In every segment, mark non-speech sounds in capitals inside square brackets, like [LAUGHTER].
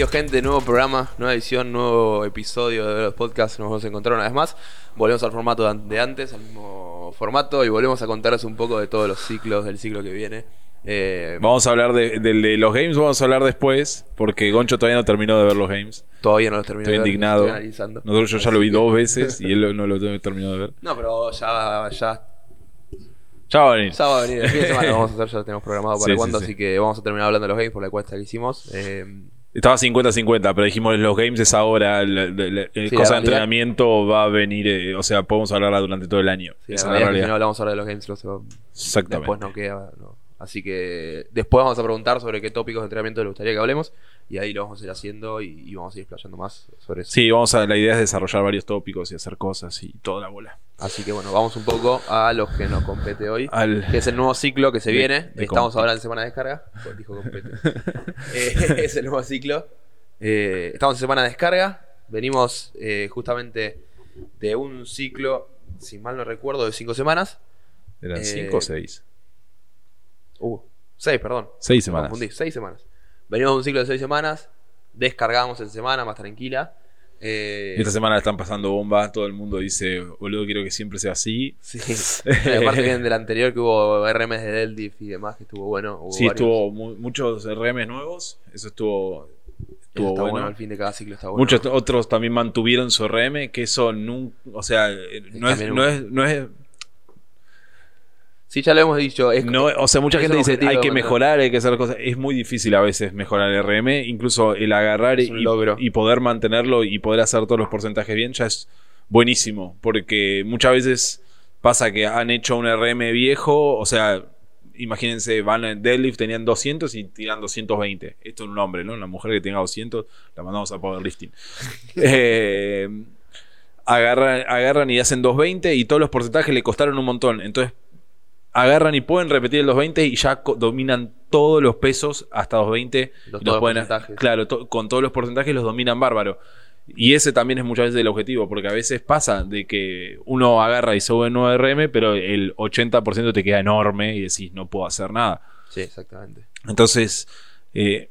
Bienvenido gente, nuevo programa, nueva edición, nuevo episodio de los podcasts. Nos vamos a encontrar una vez más. Volvemos al formato de antes, al mismo formato, y volvemos a contaros un poco de todos los ciclos del ciclo que viene. Eh, vamos a hablar de, de, los games, vamos a hablar después, porque Goncho todavía no terminó de ver los games. Todavía no los terminó de ver. indignado. Nosotros yo ya lo vi [LAUGHS] dos veces y él no lo terminado de ver. No, pero ya, ya ya va a venir. Ya va a venir. El fin de semana vamos a hacer, ya lo tenemos programado [LAUGHS] para cuándo, así que vamos a terminar hablando de los games por la encuesta que hicimos. Eh, estaba 50-50, pero dijimos los games es ahora, el, cosa de entrenamiento va a venir, eh, o sea, podemos hablarla durante todo el año. Sí, Esa la realidad. no hablamos ahora de los games, Exactamente. después no queda. Así que después vamos a preguntar sobre qué tópicos de entrenamiento le gustaría que hablemos y ahí lo vamos a ir haciendo y, vamos a ir explayando más sobre eso. Sí, vamos a, la idea es desarrollar varios tópicos y hacer cosas y toda la bola. Así que bueno, vamos un poco a los que nos compete hoy, que es el nuevo ciclo que se viene. Estamos ahora en semana de descarga, pues dijo compete. [LAUGHS] Eh, es el nuevo ciclo. Eh, estamos en semana de descarga, venimos eh, justamente de un ciclo, si mal no recuerdo, de cinco semanas. ¿Eran cinco o seis? Uh, seis, perdón. Seis semanas. confundí, seis semanas. Venimos de un ciclo de seis semanas, descargamos en semana más tranquila. Eh, Esta semana están pasando bombas, todo el mundo dice, boludo, quiero que siempre sea así. Sí, [LAUGHS] aparte vienen del anterior que hubo RMs de Deldif y demás, que estuvo bueno. sí, estuvo muchos RMs nuevos, eso estuvo, estuvo bueno. Al fin de cada ciclo está bueno. Muchos otros también mantuvieron su RM, que eso nunca, o sea, no es, no es, no es Sí, ya lo hemos dicho. no, o sea, mucha gente dice hay que mejorar, hay que hacer cosas. Es muy difícil a veces mejorar el RM. Incluso el agarrar y, y, poder mantenerlo y poder hacer todos los porcentajes bien ya es buenísimo. Porque muchas veces pasa que han hecho un RM viejo. O sea, imagínense, van en deadlift, tenían 200 y tiran 220. Esto es un hombre, ¿no? Una mujer que tenga 200, la mandamos a powerlifting. [LAUGHS] eh, agarran, agarran y hacen 220 y todos los porcentajes le costaron un montón. Entonces agarran y pueden repetir los 20 y ya dominan todos los pesos hasta los 20. Los, porcentajes. Claro, con todos los porcentajes los dominan bárbaro. Y ese también es muchas veces el objetivo, porque a veces pasa de que uno agarra y sube 9 RM, pero el 80% te queda enorme y decís, no puedo hacer nada. Sí, exactamente. Entonces, eh,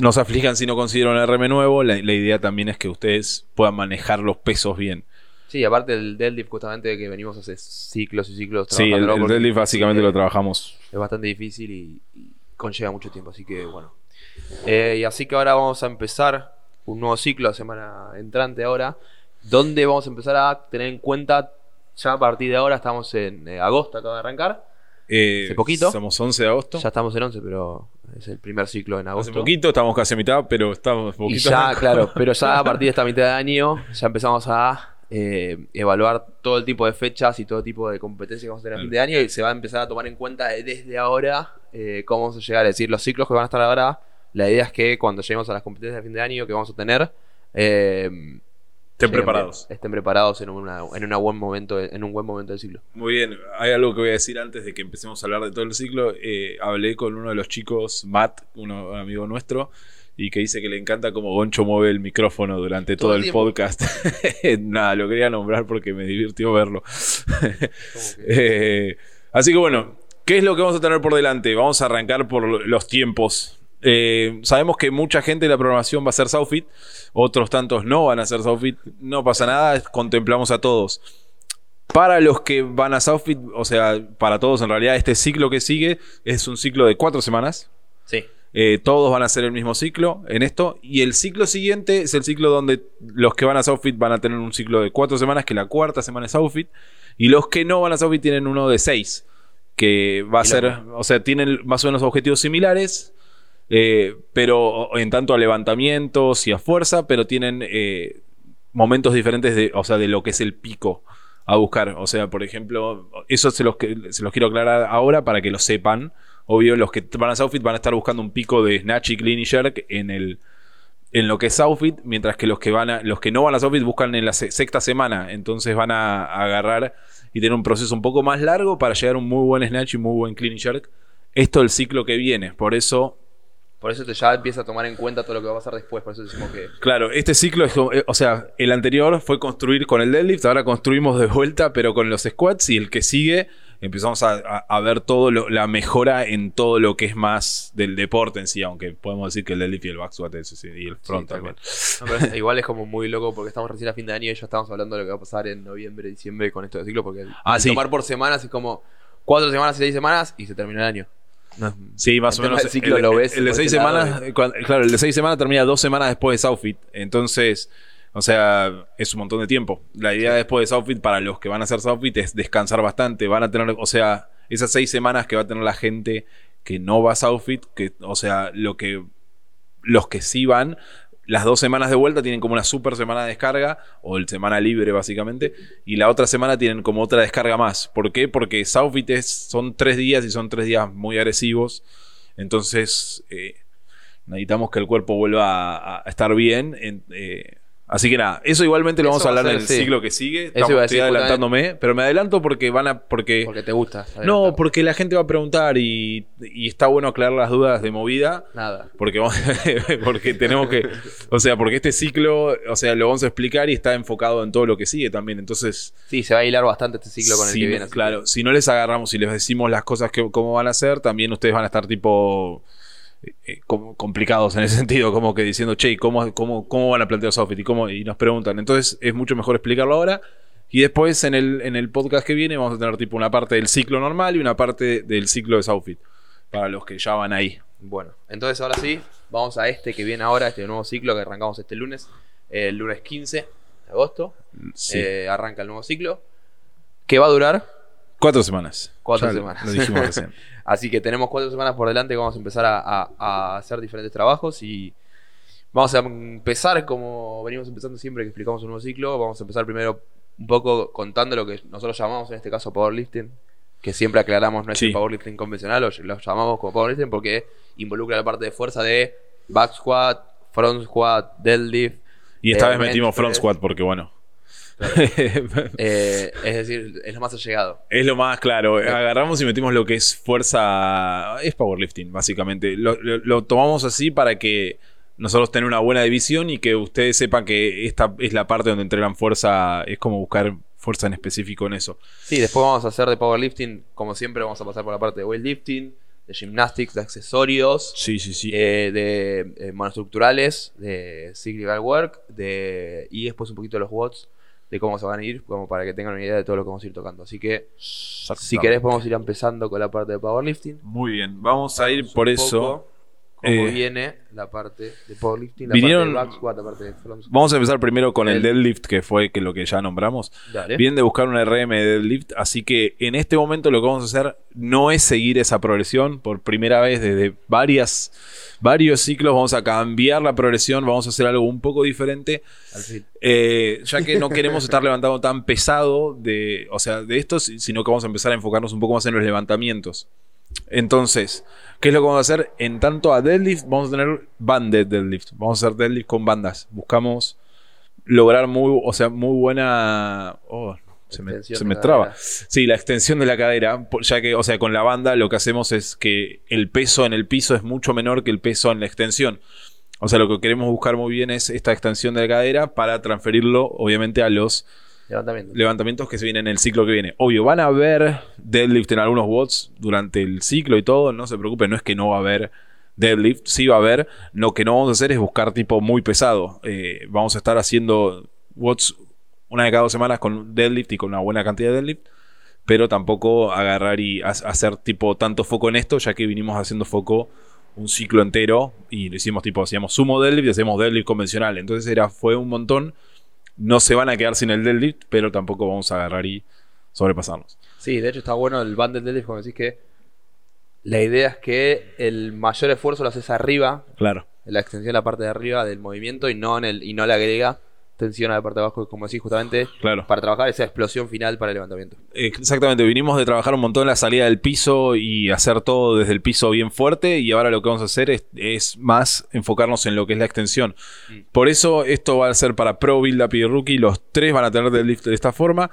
nos aflijan si no consideran un RM nuevo. la idea también es que ustedes puedan manejar los pesos bien. Sí, aparte del deadlift justamente que venimos hace ciclos y ciclos Sí, el, el deadlift básicamente lo trabajamos. Es bastante difícil y, conlleva mucho tiempo, así que bueno. Eh, y así que ahora vamos a empezar un nuevo ciclo, semana entrante ahora, donde vamos a empezar a tener en cuenta, ya a partir de ahora estamos en eh, agosto, acaba de arrancar. Eh, hace poquito. Estamos 11 de agosto. Ya estamos en 11, pero es el primer ciclo en agosto. Hace poquito, estamos casi a mitad, pero estamos poquito. Y ya, claro, pero ya a [LAUGHS] partir de esta mitad de año ya empezamos a eh, evaluar todo el tipo de fechas y todo tipo de competencias que vamos a tener a fin de año y se va a empezar a tomar en cuenta desde ahora eh, cómo vamos a llegar. a decir, los ciclos que van a estar ahora, la idea es que cuando lleguemos a las competencias de fin de año que vamos a tener, eh, estén preparados. Estén preparados en, una, en, buen momento, en un buen momento del ciclo. Muy bien, hay algo que voy a decir antes de que empecemos a hablar de todo el ciclo. hablé con uno de los chicos, Matt, un amigo nuestro y que dice que le encanta como Goncho mueve el micrófono durante todo, el, podcast. [LAUGHS] Nada, lo quería nombrar porque me divirtió verlo. [LAUGHS] Eh, así que bueno, ¿qué es lo que vamos a tener por delante? Vamos a arrancar por los tiempos. Eh, sabemos que mucha gente de la programación va a ser Southfit, otros tantos no van a ser Southfit. No pasa nada, contemplamos a todos. Para los que van a Southfit, o sea, para todos en realidad, este ciclo que sigue es un ciclo de cuatro semanas. Sí. Eh, todos van a hacer el mismo ciclo en esto. Y el ciclo siguiente es el ciclo donde los que van a Southfit van a tener un ciclo de cuatro semanas, que la cuarta semana es Southfit. Y los que no van a Southfit tienen uno de seis. Que va a ser, o sea, tienen más o menos objetivos similares. Eh, pero en tanto a levantamientos y a fuerza, pero tienen eh, momentos diferentes de, o sea, de lo que es el pico a buscar. O sea, por ejemplo, eso se los, se los quiero aclarar ahora para que lo sepan. Obvio, los que van a Southfit van a estar buscando un pico de Snatch y Clean y Jerk en el en lo que es Southfit, mientras que los que van a, los que no van a Southfit buscan en la sexta semana, entonces van a, agarrar y tener un proceso un poco más largo para llegar a un muy buen Snatch y muy buen Clean y Jerk. Esto es el ciclo que viene, por eso por eso te ya empieza a tomar en cuenta todo lo que va a pasar después. Por eso decimos que. Claro, este ciclo es. Eh, o sea, el anterior fue construir con el deadlift. Ahora construimos de vuelta, pero con los squats. Y el que sigue empezamos a, ver todo la mejora en todo lo que es más del deporte en sí, aunque podemos decir que el deadlift y el back squat y el front también. [LAUGHS] igual es como muy loco porque estamos recién a fin de año y ya estamos hablando de lo que va a pasar en noviembre, diciembre con esto de ciclo, porque ah, tomar por semanas es como cuatro semanas y seis semanas y se termina el año. sí, más o menos. El ciclo lo ves. El de seis semanas, claro, el de seis semanas termina dos semanas después de Southfit. Entonces, o sea, es un montón de tiempo. La idea después de Southfit para los que van a hacer Southfit es descansar bastante. Van a tener, o sea, esas seis semanas que va a tener la gente que no va a Southfit, que, o sea, lo que los que sí van, las dos semanas de vuelta tienen como una super semana de descarga, o el semana libre básicamente, y la otra semana tienen como otra descarga más. ¿Por qué? Porque Southfit son tres días y son tres días muy agresivos. Entonces, eh, necesitamos que el cuerpo vuelva a, estar bien. En, eh, Así que nada, eso igualmente lo vamos a hablar en el siglo que sigue. estoy adelantándome, pero me adelanto porque van a. Porque, porque te gusta. No, porque la gente va a preguntar y, está bueno aclarar las dudas de movida. Nada. Porque, [LAUGHS] porque tenemos que. O sea, porque este ciclo, o sea, lo vamos a explicar y está enfocado en todo lo que sigue también. Entonces. Sí, se va a hilar bastante este ciclo con el que viene. Claro, si no les agarramos y les decimos las cosas que cómo van a ser, también ustedes van a estar tipo eh, complicados en ese [LAUGHS] sentido, como que diciendo, che, ¿cómo, cómo, cómo van a plantear Software? Y, cómo, y nos preguntan. Entonces es mucho mejor explicarlo ahora. Y después en el, en el podcast que viene vamos a tener tipo una parte del ciclo normal y una parte del ciclo de Southfit. Para los que ya van ahí. Bueno, entonces ahora sí, vamos a este que viene ahora, este nuevo ciclo que arrancamos este lunes, el lunes 15 de agosto. Eh, arranca el nuevo ciclo. Que va a durar Cuatro semanas. Cuatro semanas. Lo dijimos [LAUGHS] recién. Así que tenemos cuatro semanas por delante que vamos a empezar a, hacer diferentes trabajos y vamos a empezar como venimos empezando siempre que explicamos un nuevo ciclo. Vamos a empezar primero un poco contando lo que nosotros llamamos en este caso powerlifting, que siempre aclaramos no es el powerlifting convencional, lo, lo llamamos como powerlifting porque involucra la parte de fuerza de back squat, front squat, deadlift. Y esta vez metimos front squat porque bueno, [LAUGHS] Eh, es decir, es lo más allegado. Es lo más claro. Agarramos y metimos lo que es fuerza. Es powerlifting, básicamente. Lo, tomamos así para que nosotros tengan una buena división y que ustedes sepan que esta es la parte donde entrenan fuerza. Es como buscar fuerza en específico en eso. Sí, después vamos a hacer de powerlifting. Como siempre, vamos a pasar por la parte de weightlifting de gymnastics, de accesorios, sí, sí, sí. Eh, de eh, de cyclical work, de, y después un poquito de los watts de cómo se van a ir, como para que tengan una idea de todo lo que vamos a ir tocando. Así que, si querés, podemos ir empezando con la parte de powerlifting. Muy bien, vamos a ir por eso. Cómo eh, viene la parte de powerlifting, la vinieron, parte de back squat, la parte de front Vamos a empezar primero con el, deadlift, que fue que lo que ya nombramos. Vienen de buscar un RM de deadlift, así que en este momento lo que vamos a hacer no es seguir esa progresión por primera vez desde varias varios ciclos, vamos a cambiar la progresión, vamos a hacer algo un poco diferente. Eh, ya que no queremos [LAUGHS] estar levantando tan pesado de, o sea, de esto, sino que vamos a empezar a enfocarnos un poco más en los levantamientos. Entonces, ¿qué es lo que vamos a hacer? En tanto a deadlift, vamos a tener banded deadlift. Vamos a hacer deadlift con bandas. Buscamos lograr muy, o sea, muy buena. Oh, se me, traba. Sí, la extensión de la cadera, ya que, o sea, con la banda lo que hacemos es que el peso en el piso es mucho menor que el peso en la extensión. O sea, lo que queremos buscar muy bien es esta extensión de la cadera para transferirlo, obviamente, a los levantamientos que se vienen en el ciclo que viene. Obvio, van a haber deadlift en algunos watts durante el ciclo y todo, no se preocupen, no es que no va a haber deadlift, sí va a haber. Lo que no vamos a hacer es buscar tipo muy pesado. Eh, vamos a estar haciendo watts una de cada dos semanas con deadlift y con una buena cantidad de deadlift, pero tampoco agarrar y hacer tipo tanto foco en esto, ya que vinimos haciendo foco un ciclo entero y lo hicimos tipo, hacíamos sumo deadlift y hacemos deadlift convencional. Entonces era, fue un montón. No se van a quedar sin el deadlift, pero tampoco vamos a agarrar y sobrepasarnos. Sí, de hecho está bueno el bundle deadlift, como decís que la idea es que el mayor esfuerzo lo haces arriba. Claro. En la extensión de la parte de arriba del movimiento y no en el, y no le agrega tensión a la parte de abajo, como decís, justamente claro. para trabajar esa explosión final para el levantamiento. Exactamente, vinimos de trabajar un montón la salida del piso y hacer todo desde el piso bien fuerte y ahora lo que vamos a hacer es, más enfocarnos en lo que es la extensión. Mm. Por eso esto va a ser para Pro, Build Up y Rookie, los tres van a tener deadlift de esta forma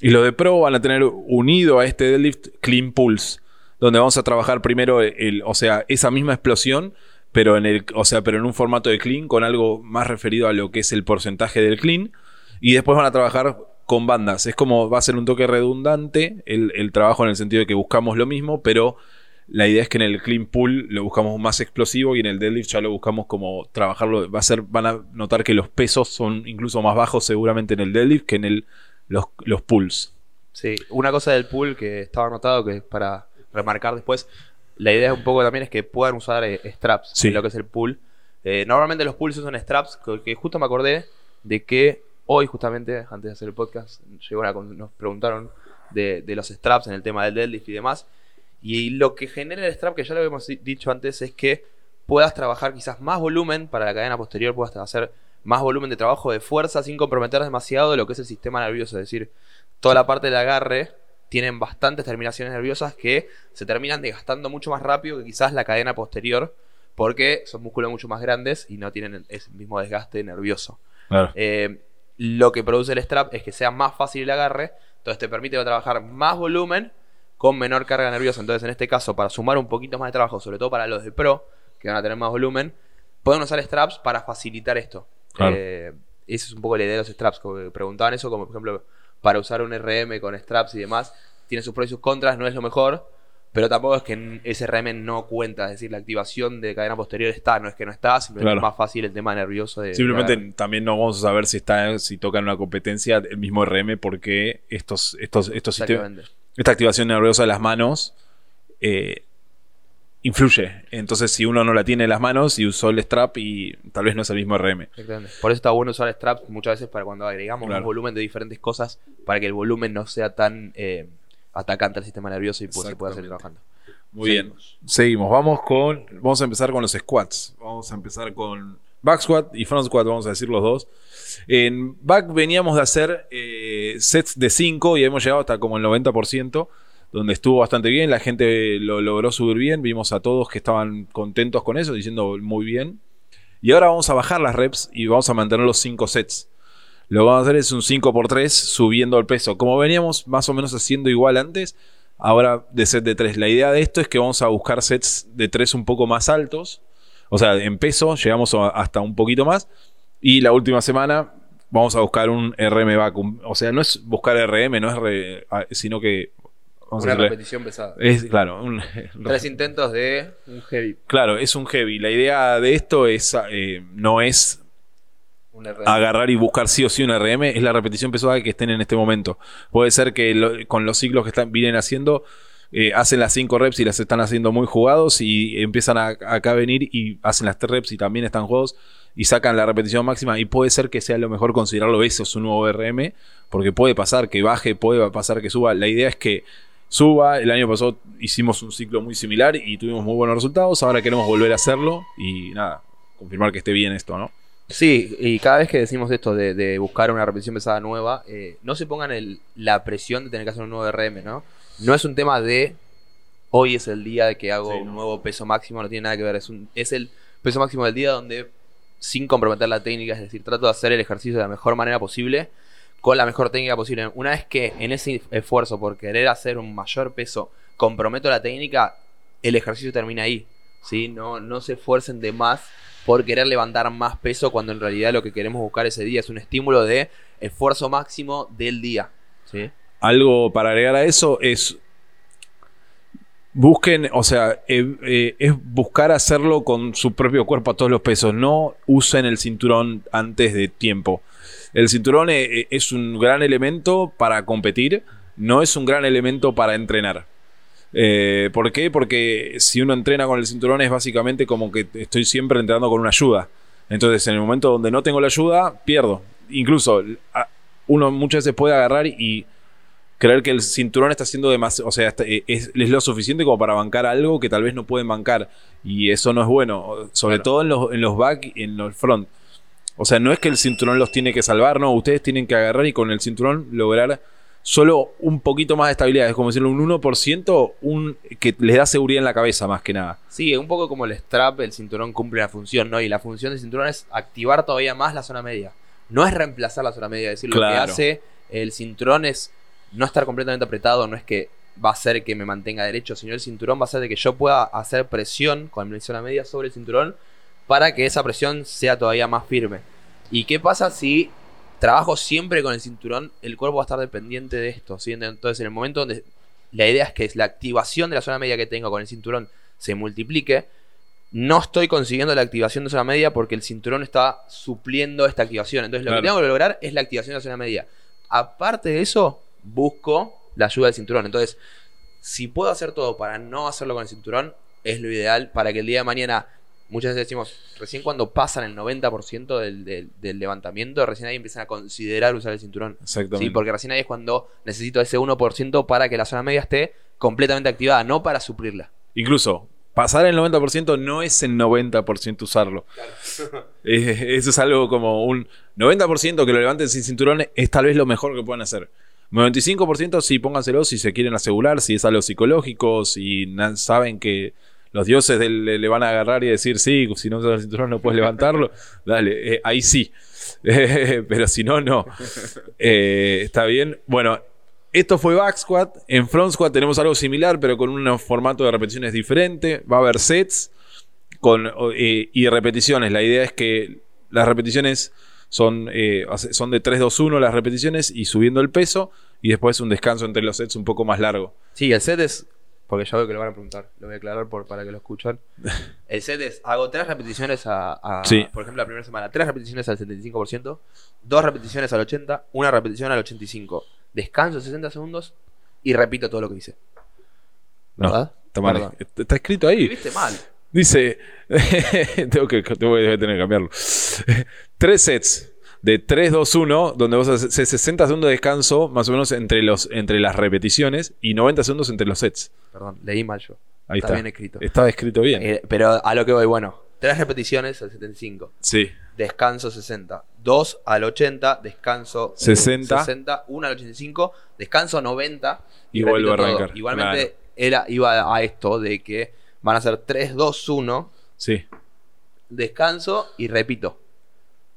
y los de Pro van a tener unido a este deadlift Clean Pulse, donde vamos a trabajar primero el, o sea, esa misma explosión pero en el, o sea, pero en un formato de clean con algo más referido a lo que es el porcentaje del clean y después van a trabajar con bandas. Es como va a ser un toque redundante el, el trabajo en el sentido de que buscamos lo mismo, pero la idea es que en el clean pull lo buscamos más explosivo y en el deadlift ya lo buscamos como trabajarlo. Va a ser, van a notar que los pesos son incluso más bajos seguramente en el deadlift que en el, los, los pulls. Sí, una cosa del pull que estaba anotado que para remarcar después, la idea un poco también es que puedan usar eh, straps en lo que es el pull. Eh, normalmente los pulls son straps, que, justo me acordé de que hoy justamente, antes de hacer el podcast, llegó nos preguntaron de, de los straps en el tema del deadlift y demás. Y lo que genera el strap, que ya lo habíamos dicho antes, es que puedas trabajar quizás más volumen para la cadena posterior, puedas hacer más volumen de trabajo de fuerza sin comprometer demasiado lo que es el sistema nervioso. Es decir, toda la parte del agarre tienen bastantes terminaciones nerviosas que se terminan desgastando mucho más rápido que quizás la cadena posterior, porque son músculos mucho más grandes y no tienen ese mismo desgaste nervioso. Eh, lo que produce el strap es que sea más fácil el agarre, entonces te permite trabajar más volumen con menor carga nerviosa. Entonces, en este caso, para sumar un poquito más de trabajo, sobre todo para los de pro, que van a tener más volumen, pueden usar straps para facilitar esto. Eh, esa es un poco la idea de los straps. Como preguntaban eso, como por ejemplo, para usar un RM con straps y demás, tiene sus pros y sus contras, no es lo mejor. Pero tampoco es que ese RM no cuenta, es decir, la activación de cadena posterior está, no es que no está, simplemente es más fácil el tema nervioso de. Simplemente también no vamos a saber si está, si toca en una competencia el mismo RM, porque estos, estos, estos sistemas esta activación nerviosa de las manos eh, influye. Entonces, si uno no la tiene en las manos y usó el strap y tal vez no es el mismo RM. Por eso está bueno usar strap muchas veces para cuando agregamos un volumen de diferentes cosas para que el volumen no sea tan eh, atacante al sistema nervioso y pues, se pueda seguir trabajando. Muy bien. Seguimos. Vamos con. Vamos a empezar con los squats. Vamos a empezar con back squat y front squat, vamos a decir los dos. En back veníamos de hacer eh, sets de 5 y hemos llegado hasta como el 90%, donde estuvo bastante bien, la gente lo logró subir bien, vimos a todos que estaban contentos con eso, diciendo muy bien. Y ahora vamos a bajar las reps y vamos a mantener los 5 sets. Lo que vamos a hacer es un 5x3 subiendo el peso. Como veníamos más o menos haciendo igual antes, ahora de set de 3. La idea de esto es que vamos a buscar sets de 3 un poco más altos. O sea, en peso llegamos hasta un poquito más y la última semana vamos a buscar un RM vacuum. O sea, no es buscar RM, no es sino que. Una repetición pesada. Es, claro. [LAUGHS] Tres intentos de un heavy. Claro, es un heavy. La idea de esto es eh, no es agarrar y buscar sí o sí un RM, es la repetición pesada que estén en este momento. Puede ser que con los ciclos que están, vienen haciendo. Eh, hacen las 5 reps y las están haciendo muy jugados y empiezan a, acá a venir y hacen las 3 reps y también están jugados y sacan la repetición máxima y puede ser que sea lo mejor considerarlo eso su nuevo RM, porque puede pasar que baje, puede pasar que suba. La idea es que suba. El año pasado hicimos un ciclo muy similar y tuvimos muy buenos resultados. Ahora queremos volver a hacerlo y nada, confirmar que esté bien esto, ¿no? Sí, y cada vez que decimos esto de, buscar una repetición pesada nueva, eh, no se pongan el, la presión de tener que hacer un nuevo RM, ¿no? No es un tema de hoy es el día de que hago un nuevo peso máximo, no tiene nada que ver, es, un, es el peso máximo del día donde sin comprometer la técnica, es decir, trato de hacer el ejercicio de la mejor manera posible, con la mejor técnica posible. Una vez que en ese esfuerzo por querer hacer un mayor peso comprometo la técnica, el ejercicio termina ahí. ¿sí? No, no se esfuercen de más por querer levantar más peso cuando en realidad lo que queremos buscar ese día es un estímulo de esfuerzo máximo del día. ¿sí? Algo para agregar a eso es Busquen, o sea, eh, eh, es buscar hacerlo con su propio cuerpo a todos los pesos. No usen el cinturón antes de tiempo. El cinturón eh, es un gran elemento para competir, no es un gran elemento para entrenar. ¿Por qué? Porque si uno entrena con el cinturón es básicamente como que estoy siempre entrenando con una ayuda. Entonces, en el momento donde no tengo la ayuda, pierdo. Incluso uno muchas veces puede agarrar y creer que el cinturón está haciendo demasiado, o sea, eh, es, lo suficiente como para bancar algo que tal vez no pueden bancar. Y eso no es bueno, sobre todo en los, en los back y en los front. O sea, no es que el cinturón los tiene que salvar, no, ustedes tienen que agarrar y con el cinturón lograr solo un poquito más de estabilidad, es como decirlo, un 1% un, que les da seguridad en la cabeza más que nada. Sí, un poco como el strap, el cinturón cumple la función, ¿no? Y la función del cinturón es activar todavía más la zona media. No es reemplazar la zona media, es decir, lo que hace el cinturón es no estar completamente apretado no es que va a hacer que me mantenga derecho, sino el cinturón va a hacer de que yo pueda hacer presión con la zona media sobre el cinturón para que esa presión sea todavía más firme. ¿Y qué pasa si trabajo siempre con el cinturón, el cuerpo va a estar dependiente de esto. ¿sí? Entonces, en el momento donde la idea es que la activación de la zona media que tengo con el cinturón se multiplique, no estoy consiguiendo la activación de zona media porque el cinturón está supliendo esta activación. Entonces, lo que tengo que lograr es la activación de la zona media. Aparte de eso, busco la ayuda del cinturón. Entonces, si puedo hacer todo para no hacerlo con el cinturón, es lo ideal para que el día de mañana muchas veces decimos, recién cuando pasan el 90% del, del, levantamiento, recién ahí empiezan a considerar usar el cinturón. Exactamente. Sí, porque recién ahí es cuando necesito ese 1% para que la zona media esté completamente activada, no para suplirla. Incluso, pasar el 90% no es el 90% usarlo. Claro. eso es algo como un 90% que lo levanten sin cinturón es tal vez lo mejor que puedan hacer. 95% sí, pónganselo si se quieren asegurar, si es algo psicológico, si saben que los dioses le, van a agarrar y decir, sí, si no usas el cinturón no puedes levantarlo, [LAUGHS] dale, eh, ahí sí. [LAUGHS] pero si no, no. Eh, está bien. Bueno, esto fue back squat. En front squat tenemos algo similar, pero con un formato de repeticiones diferente. Va a haber sets con, eh, y repeticiones. La idea es que las repeticiones son, son de 3-2-1 las repeticiones y subiendo el peso. Y después un descanso entre los sets un poco más largo. Sí, el set es porque ya veo que lo van a preguntar, lo voy a aclarar por, para que lo escuchen. [LAUGHS] El set es, hago tres repeticiones a, por ejemplo, la primera semana, tres repeticiones al 75%, dos repeticiones al 80%, una repetición al 85%, descanso 60 segundos y repito todo lo que hice. ¿Verdad? Está, está, escrito ahí. Viste mal. Dice, [LAUGHS] tengo que, tengo que tener que cambiarlo. [LAUGHS] tres sets de 3, 2, 1, donde vos haces 60 segundos de descanso más o menos entre, los, entre las repeticiones y 90 segundos entre los sets. Perdón, leí mal yo. Ahí está. bien escrito. Está escrito bien. Eh, pero a lo que voy, bueno, 3 repeticiones al 75. Sí. Descanso 60. 2 al 80, descanso 60. 60. 1 al 85, descanso 90. Y, vuelvo a arrancar. Igualmente era, iba a esto de que van a ser 3, 2, 1. Sí. Descanso y repito.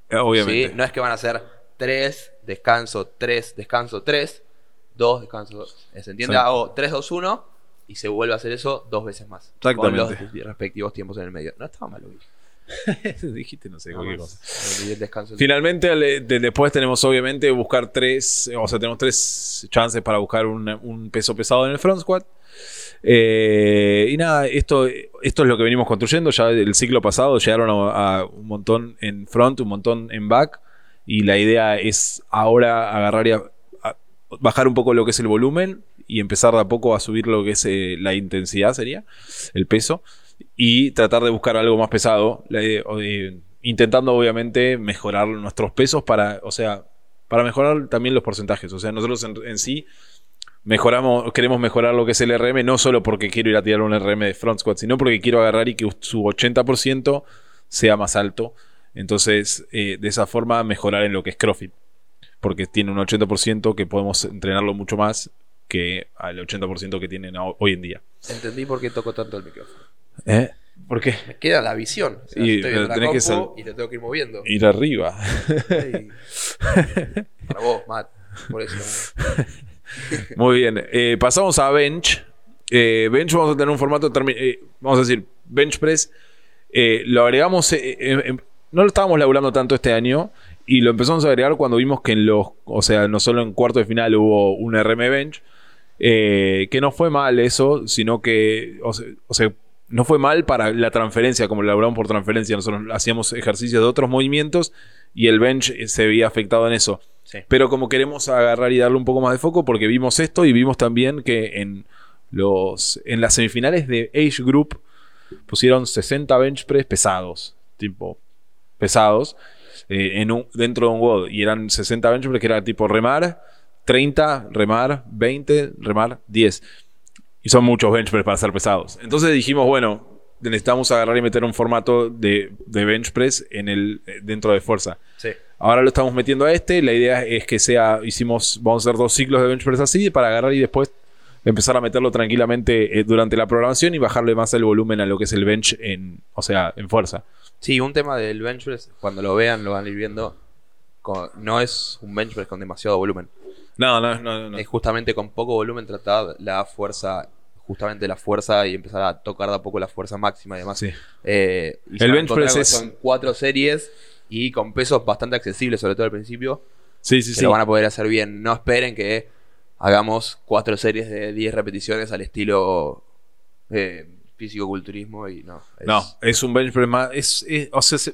Eh, obviamente. No es que van a ser 3, descanso, 3, descanso, 3, 2, descanso, 2. ¿Se entiende? Hago 3, 2, 1 y se vuelve a hacer eso dos veces más. Con los respectivos tiempos en el medio. No estaba mal, [LAUGHS] Dijiste, no sé, cualquier cosa. Finalmente, después tenemos obviamente buscar tres, o sea, tenemos tres chances para buscar un, peso pesado en el front squat. Eh, y nada, esto, esto es lo que venimos construyendo. Ya el ciclo pasado llegaron a, un montón en front, un montón en back. Y la idea es ahora agarrar y bajar un poco lo que es el volumen y empezar de a poco a subir lo que es eh, la intensidad, sería el peso. Y tratar de buscar algo más pesado. intentando obviamente mejorar nuestros pesos para, o sea, para mejorar también los porcentajes. O sea, nosotros en sí mejoramos, queremos mejorar lo que es el RM, no solo porque quiero ir a tirar un RM de front squat, sino porque quiero agarrar y que su 80% sea más alto. Entonces, eh, de esa forma, mejorar en lo que es CrossFit. Porque tiene un 80% que podemos entrenarlo mucho más que al 80% que tienen hoy en día. Entendí por qué toco tanto el micrófono. ¿Eh? ¿Por qué? Me queda la visión. y, tenés que y te tengo que ir moviendo. Ir arriba. [LAUGHS] Para vos, Matt. Por eso. [LAUGHS] [LAUGHS] Muy bien. Eh, pasamos a Bench. Eh, bench vamos a tener un formato, eh, vamos a decir, Bench Press. lo agregamos, no lo estábamos laburando tanto este año y lo empezamos a agregar cuando vimos que en los, o sea, no solo en cuarto de final hubo un RM Bench, que no fue mal eso, sino que, o sea, no fue mal para la transferencia, como lo laburamos por transferencia. Nosotros hacíamos ejercicios de otros movimientos y el bench se veía afectado en eso. Pero como queremos agarrar y darle un poco más de foco, porque vimos esto y vimos también que en, los, en las semifinales de Age Group pusieron 60 bench press pesados, tipo pesados, eh, en un, dentro de un WOD. Y eran 60 bench press que era tipo remar, 30, remar, 20, remar, 10. Y son muchos bench press para ser pesados. Entonces dijimos, bueno, necesitamos agarrar y meter un formato de, bench press en el, dentro de fuerza. Sí. Ahora lo estamos metiendo a este. La idea es que sea, hicimos, vamos a hacer dos ciclos de bench press así para agarrar y después empezar a meterlo tranquilamente eh, durante la programación y bajarle más el volumen a lo que es el bench en, o sea, en fuerza. Sí, un tema del bench press, cuando lo vean, lo van a ir viendo. no es un bench press con demasiado volumen. No, no, no, no. Es justamente con poco volumen tratar la fuerza justamente la fuerza y empezar a tocar de a poco la fuerza máxima y demás. Eh, el bench press Son cuatro series y con pesos bastante accesibles, sobre todo al principio. Sí, sí, sí. Lo van a poder hacer bien. No esperen que hagamos cuatro series de 10 repeticiones al estilo eh, físico-culturismo y no. no, es un bench press más. Es, o sea,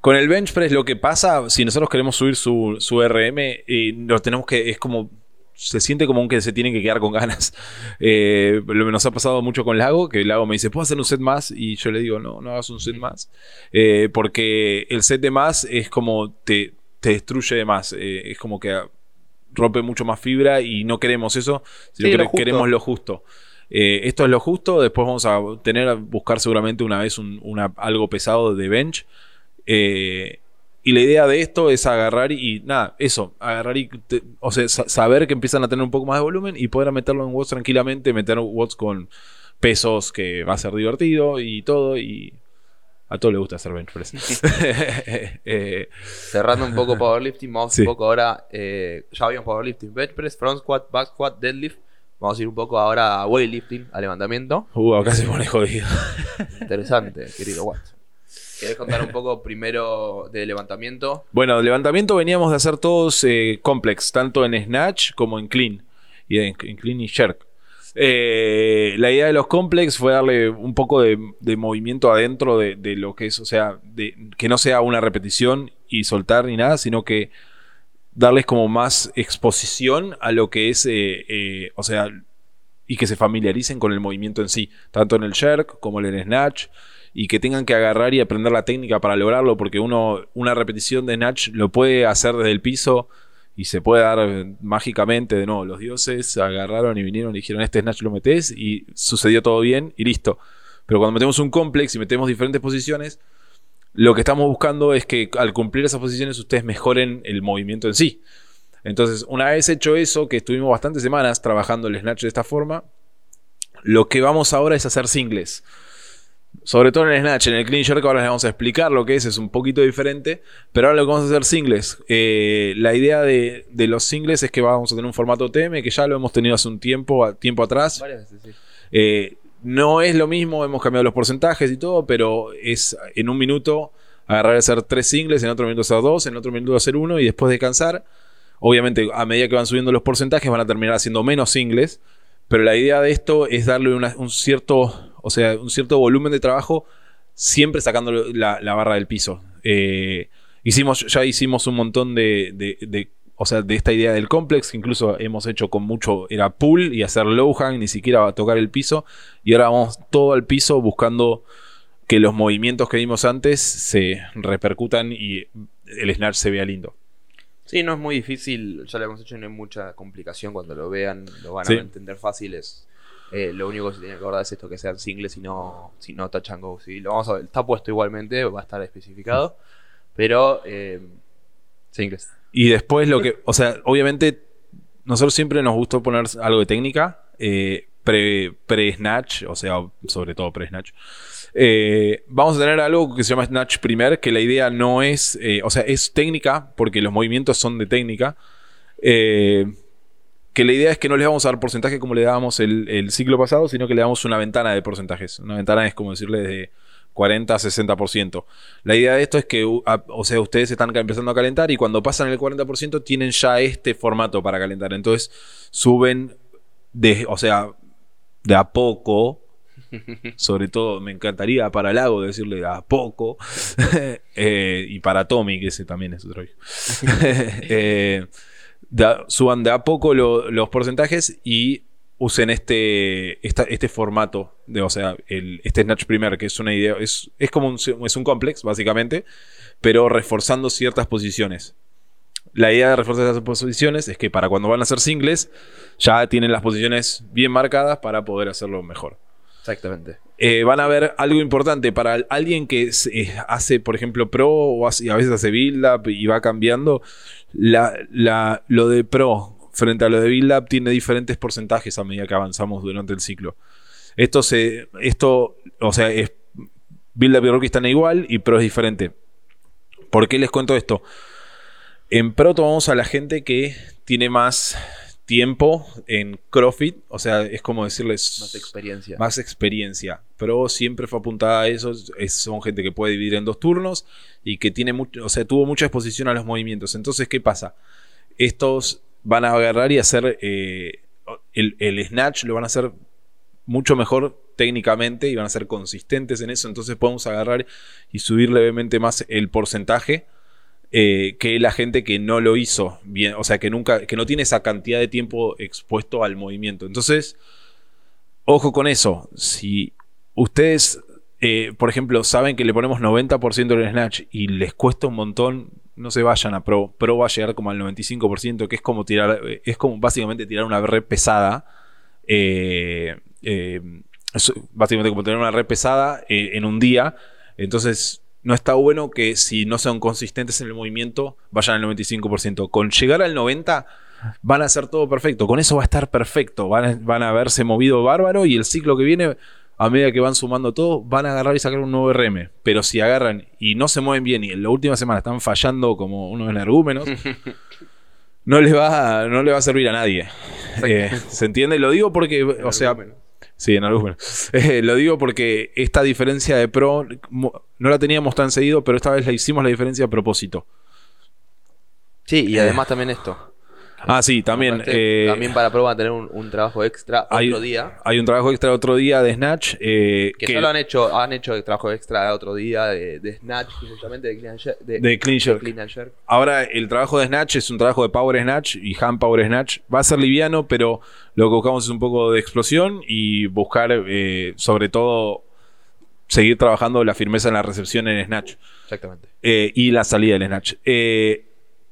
con el bench press lo que pasa, si nosotros queremos subir su, su RM, y nos tenemos que. Es como se siente como que se tienen que quedar con ganas. [LAUGHS] Eh, lo nos ha pasado mucho con Lago, que Lago me dice, ¿puedo hacer un set más? Y yo le digo, no, no hagas un set más. Eh, porque el set de más es como te, te destruye de más. Eh, es como que rompe mucho más fibra y no queremos eso, sino que queremos lo justo. esto es lo justo, después vamos a tener a buscar seguramente una vez un, una, algo pesado de bench. Y la idea de esto es agarrar y nada, eso, agarrar y, o sea, saber que empiezan a tener un poco más de volumen y poder meterlo en watts tranquilamente, meter watts con pesos que va a ser divertido y todo y a todos les gusta hacer bench press. [LAUGHS] [LAUGHS] Eh, Cerrando un poco powerlifting, vamos un poco ahora, eh, ya habíamos powerlifting, bench press, front squat, back squat, deadlift. Vamos a ir un poco ahora a weightlifting, a levantamiento. Uh, acá se pone jodido. Interesante, querido Watts. ¿Querés contar un poco primero de levantamiento? Bueno, levantamiento veníamos de hacer todos eh, complex, tanto en snatch como en clean. Y en, clean y jerk. Eh, la idea de los complex fue darle un poco de, movimiento adentro de, lo que es, o sea, que no sea una repetición y soltar ni nada, sino que darles como más exposición a lo que es, eh, o sea, y que se familiaricen con el movimiento en sí, tanto en el jerk como en el snatch y que tengan que agarrar y aprender la técnica para lograrlo, porque uno, una repetición de Snatch lo puede hacer desde el piso y se puede dar mágicamente de nuevo. Los dioses agarraron y vinieron y dijeron: Este Snatch lo metes y sucedió todo bien y listo. Pero cuando metemos un complex y metemos diferentes posiciones, lo que estamos buscando es que al cumplir esas posiciones ustedes mejoren el movimiento en sí. Entonces, una vez hecho eso, que estuvimos bastantes semanas trabajando el snatch de esta forma, lo que vamos ahora es hacer singles. Sobre todo en el Snatch, en el Clean Jerk ahora les vamos a explicar lo que es, es un poquito diferente, pero ahora lo que vamos a hacer singles. Eh, la idea de, los singles es que vamos a tener un formato TM que ya lo hemos tenido hace un tiempo, tiempo atrás. Eh, no es lo mismo, hemos cambiado los porcentajes y todo, pero es en un minuto agarrar y hacer tres singles, en otro minuto hacer dos, en otro minuto hacer uno y después descansar. Obviamente, a medida que van subiendo los porcentajes, van a terminar haciendo menos singles, pero la idea de esto es darle un cierto o sea, un cierto volumen de trabajo siempre sacando la, barra del piso. Eh, hicimos, ya hicimos un montón de, o sea, de esta idea del complex, que incluso hemos hecho con mucho, era pull y hacer low hang, ni siquiera tocar el piso, y ahora vamos todo al piso buscando que los movimientos que vimos antes se repercutan y el snatch se vea lindo. Sí, no es muy difícil, ya lo hemos hecho, no hay mucha complicación, cuando lo vean lo van a entender fácil, es eh, lo único que se tiene que acordar es esto, que sean singles y no, si no touch and go. Lo vamos a ver, está puesto igualmente, va a estar especificado, [LAUGHS] pero eh, singles. Y después lo que, o sea, obviamente nosotros siempre nos gustó poner algo de técnica, eh, pre-snatch, o sea, sobre todo pre-snatch. vamos a tener algo que se llama Snatch Primer, que la idea no es, o sea, es técnica, porque los movimientos son de técnica. Eh, que la idea es que no les vamos a dar porcentaje como le dábamos el, ciclo pasado, sino que le damos una ventana de porcentajes. Una ventana es como decirle de 40 a 60%. La idea de esto es que, o sea, ustedes están empezando a calentar y cuando pasan el 40% tienen ya este formato para calentar. Entonces suben, de, o sea, de a poco. [LAUGHS] Sobre todo me encantaría para Lago decirle de a poco. [LAUGHS] Eh, y para Tommy, que ese también es otro. [LAUGHS] suban de a poco los porcentajes y usen este, este formato de, o sea, el, este Snatch Primer, que es una idea, es, es como un, es un complex, básicamente, pero reforzando ciertas posiciones. La idea de reforzar esas posiciones es que para cuando van a hacer singles, ya tienen las posiciones bien marcadas para poder hacerlo mejor. Exactamente. Eh, van a ver algo importante para alguien que eh, hace, por ejemplo, pro o a veces hace build up y va cambiando. Lo de pro frente a lo de build up tiene diferentes porcentajes a medida que avanzamos durante el ciclo. Esto se, esto, o sea, es, build up y rookie están igual y pro es diferente. ¿Por qué les cuento esto? En pro tomamos a la gente que tiene más tiempo en CrossFit, o sea, es como decirles... Más experiencia. Más experiencia. Pero siempre fue apuntada a eso, son gente que puede dividir en dos turnos y que tiene mucho, o sea, tuvo mucha exposición a los movimientos. Entonces, ¿qué pasa? Estos van a agarrar y hacer eh, el, el snatch, lo van a hacer mucho mejor técnicamente y van a ser consistentes en eso. Entonces podemos agarrar y subir levemente más el porcentaje eh, que la gente que no lo hizo bien, o sea, que nunca, que no tiene esa cantidad de tiempo expuesto al movimiento. Entonces, ojo con eso. Si ustedes, eh, por ejemplo, saben que le ponemos 90% del snatch y les cuesta un montón, no se vayan a Pro. Pro va a llegar como al 95%, que es como tirar, es como básicamente tirar una red pesada. Eh, básicamente como tener una red pesada en un día. Entonces, no está bueno que si no son consistentes en el movimiento, vayan al 95%. Con llegar al 90% van a hacer todo perfecto. Con eso va a estar perfecto. Van a, van a haberse movido bárbaro y el ciclo que viene, a medida que van sumando todo, van a agarrar y sacar un nuevo RM. Pero si agarran y no se mueven bien y en la última semana están fallando como unos energúmenos, [LAUGHS] no les va, no le va a servir a nadie. Eh, ¿Se entiende? Lo digo porque, o sea, Sí, en algún [LAUGHS] eh, Lo digo porque esta diferencia de pro no la teníamos tan seguido, pero esta vez la hicimos la diferencia a propósito. Sí, y además también esto. Ah, sí, también. Eh, también para prueba tener un, trabajo extra otro día. Hay un trabajo extra otro día de Snatch. Eh, que, solo han hecho, han hecho trabajo extra otro día de, Snatch, justamente de Clean, de, Ahora, el trabajo de Snatch es un trabajo de Power Snatch y Hand Power Snatch. Va a ser liviano, pero lo que buscamos es un poco de explosión y buscar, eh, sobre todo, seguir trabajando la firmeza en la recepción en Snatch. Exactamente. y la salida del Snatch. Eh,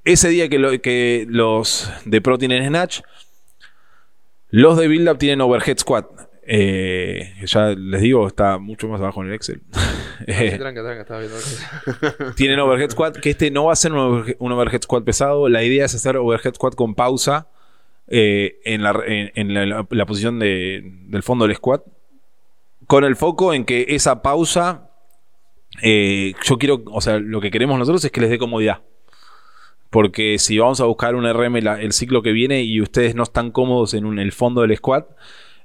ese día que, que los de Pro tienen Snatch, los de Build Up tienen Overhead Squat. Eh, ya les digo, está mucho más abajo en el Excel. [LAUGHS] [LAUGHS] tienen Overhead Squat, que este no va a ser un, Overhead Squat pesado. La idea es hacer Overhead Squat con pausa eh, en, la, posición del fondo del squat. Con el foco en que esa pausa, eh, yo quiero, o sea, lo que queremos nosotros es que les dé comodidad. Porque si vamos a buscar un RM el ciclo que viene y ustedes no están cómodos en el fondo del squat,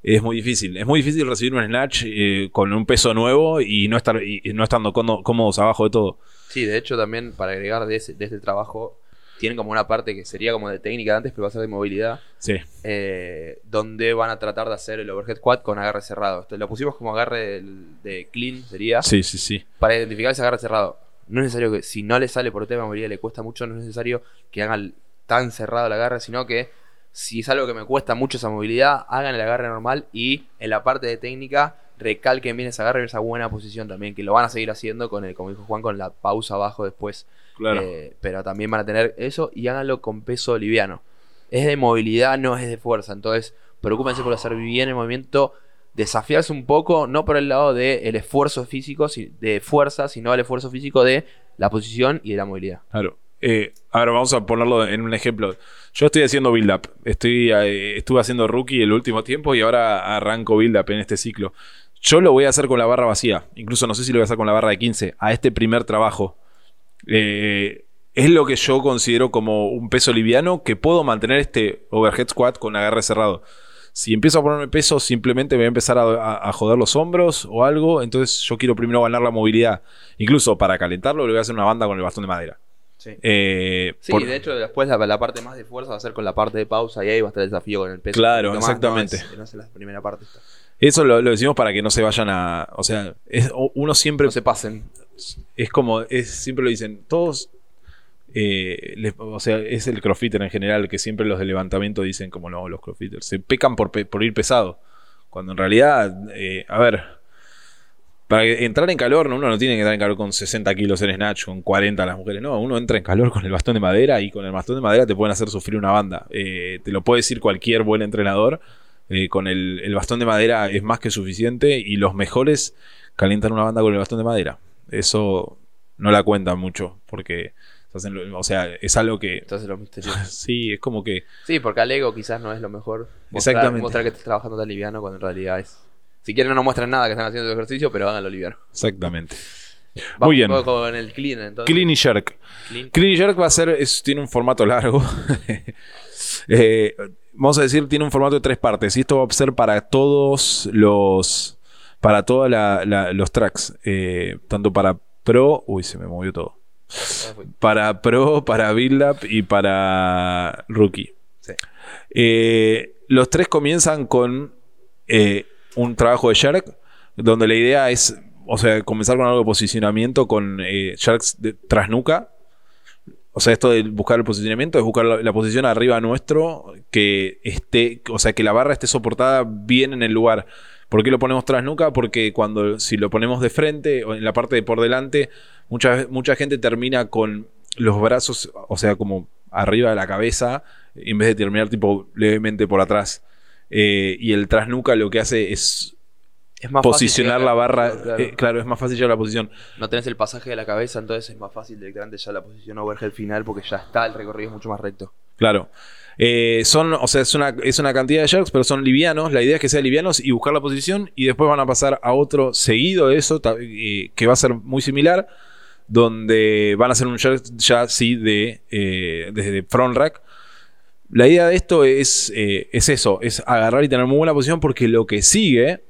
es muy difícil. Es muy difícil recibir un snatch eh, con un peso nuevo y no, estar, y no estando cómodos abajo de todo. Sí, de hecho también para agregar de, ese, de este trabajo, tienen como una parte que sería como de técnica de antes, pero va a ser de movilidad. Sí. Eh, donde van a tratar de hacer el overhead quad con agarre cerrado. lo pusimos como agarre de clean, sería. Sí, sí, sí. Para identificar ese agarre cerrado no es necesario que, si no le sale por tema de movilidad, le cuesta mucho, no es necesario que hagan tan cerrado el agarre, sino que si es algo que me cuesta mucho esa movilidad, hagan el agarre normal y en la parte de técnica recalquen bien ese agarre en esa buena posición también, que lo van a seguir haciendo con el, como dijo Juan, con la pausa abajo después. Claro. Eh, pero también van a tener eso y háganlo con peso liviano. Es de movilidad, no es de fuerza. Entonces, preocúpense por hacer bien el movimiento desafiarse un poco, no por el lado del esfuerzo físico, de fuerza, sino el esfuerzo físico de la posición y de la movilidad. Claro. Eh, ahora vamos a ponerlo en un ejemplo. Yo estoy haciendo build up. Estoy, eh, estuve haciendo rookie el último tiempo y ahora arranco build up en este ciclo. Yo lo voy a hacer con la barra vacía. Incluso no sé si lo voy a hacer con la barra de 15. A este primer trabajo. Eh, es lo que yo considero como un peso liviano que puedo mantener este overhead squat con agarre cerrado si empiezo a ponerme peso, simplemente me voy a empezar a, joder los hombros o algo. Entonces yo quiero primero ganar la movilidad. Incluso para calentarlo, le voy a hacer una banda con el bastón de madera. Sí, eh, sí de hecho, después la, parte más de fuerza va a ser con la parte de pausa y ahí va a estar el desafío con el peso. Claro, exactamente. No es, la primera parte. Eso lo, decimos para que no se vayan a. O sea, uno siempre. No se pasen. Es como. Es, siempre lo dicen. Todos eh, o sea, es el crossfitter en general que siempre los de levantamiento dicen como no, los crossfitters se pecan por, por ir pesado. Cuando en realidad, eh, a ver, para entrar en calor, uno no tiene que entrar en calor con 60 kilos en snatch, con 40 las mujeres, no, uno entra en calor con el bastón de madera y con el bastón de madera te pueden hacer sufrir una banda. Eh, te lo puede decir cualquier buen entrenador. con el, el bastón de madera es más que suficiente y los mejores calientan una banda con el bastón de madera. Eso no la cuentan mucho porque o sea, es algo que. Entonces lo misterioso. [LAUGHS] sí, es como que. Sí, porque al ego quizás no es lo mejor. Mostrar, Exactamente. Mostrar que estás trabajando tan liviano cuando en realidad es. Si quieren, no muestran nada que están haciendo ejercicio, pero háganlo liviano. Exactamente. Muy bien. con el clean, entonces. Clean y jerk. Clean, y jerk va a ser. tiene un formato largo. [LAUGHS] Eh, vamos a decir, tiene un formato de tres partes. Y esto va a ser para todos los. Para todos los tracks. Eh, tanto para Pro. Uy, se me movió todo. Para Pro, para Build Up y para Rookie. Eh, los tres comienzan con eh, un trabajo de Shark, donde la idea es, o sea, comenzar con algo de posicionamiento con Sharks de, tras nuca o sea, esto de buscar el posicionamiento es buscar la, posición arriba nuestro, que esté, o sea, que la barra esté soportada bien en el lugar. ¿Por qué lo ponemos tras nuca? Porque cuando si lo ponemos de frente o en la parte de por delante, mucha, mucha gente termina con los brazos, o sea, como arriba de la cabeza, en vez de terminar tipo levemente por atrás. Eh, y el tras nuca lo que hace es posicionar la barra. Eh, claro. es más fácil ya la posición. No tenés el pasaje de la cabeza, entonces es más fácil directamente ya la posición overhead final porque ya está, el recorrido es mucho más recto. Claro. Eh, son, o sea, es una, es una cantidad de jerks, pero son livianos. La idea es que sean livianos y buscar la posición. Y después van a pasar a otro seguido de eso, eh, que va a ser muy similar. Donde van a hacer un jerk ya sí de desde front rack. La idea de esto es, es eso, es agarrar y tener muy buena posición porque lo que sigue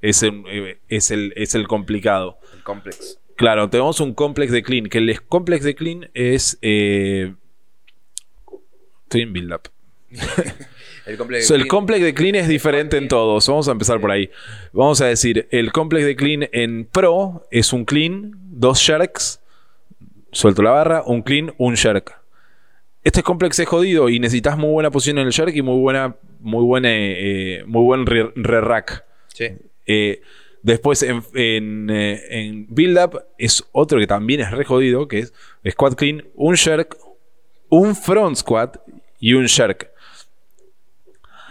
es el, eh, es el, es el complicado. El complex. Claro, tenemos un complex de clean, que el complex de clean es... Eh, estoy en build up. [LAUGHS] el, complex de, el complex de clean es diferente en todos. Vamos a empezar por ahí. Vamos a decir, el complex de clean en pro es un clean, dos sharks, suelto la barra, un clean, un shark. Este complex es jodido y necesitas muy buena posición en el shark y muy buena, muy buena, eh, muy buen re-rack. Sí. Eh, después en, eh, Build Up es otro que también es re jodido, que es Squad Clean, un Shark, un Front Squad y un Shark.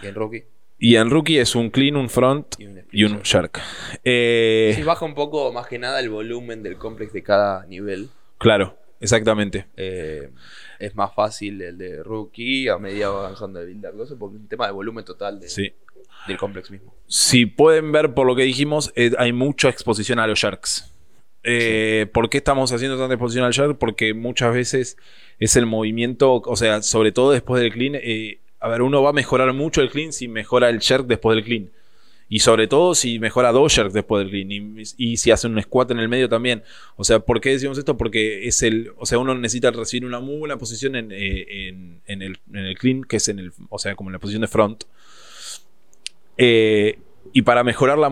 ¿Y en Rookie? Y en Rookie es un Clean, un Front y un, Shark. Eh, si baja un poco más que nada el volumen del complex de cada nivel. Claro, exactamente. es más fácil el de Rookie a medida avanzando de Build Up, porque es un tema de volumen total de, sí del complex mismo. Si pueden ver por lo que dijimos, eh, hay mucha exposición a los sharks. Eh, ¿Por qué estamos haciendo tanta exposición al shark? Porque muchas veces es el movimiento, o sea, sobre todo después del clean. Eh, a ver, uno va a mejorar mucho el clean si mejora el shark después del clean. Y sobre todo si mejora dos sharks después del clean. Y, si hace un squat en el medio también. O sea, ¿por qué decimos esto? Porque es el. O sea, uno necesita recibir una muy buena posición en, el, en, el, clean, que es en el. O sea, como en la posición de front. Eh, y para mejorarla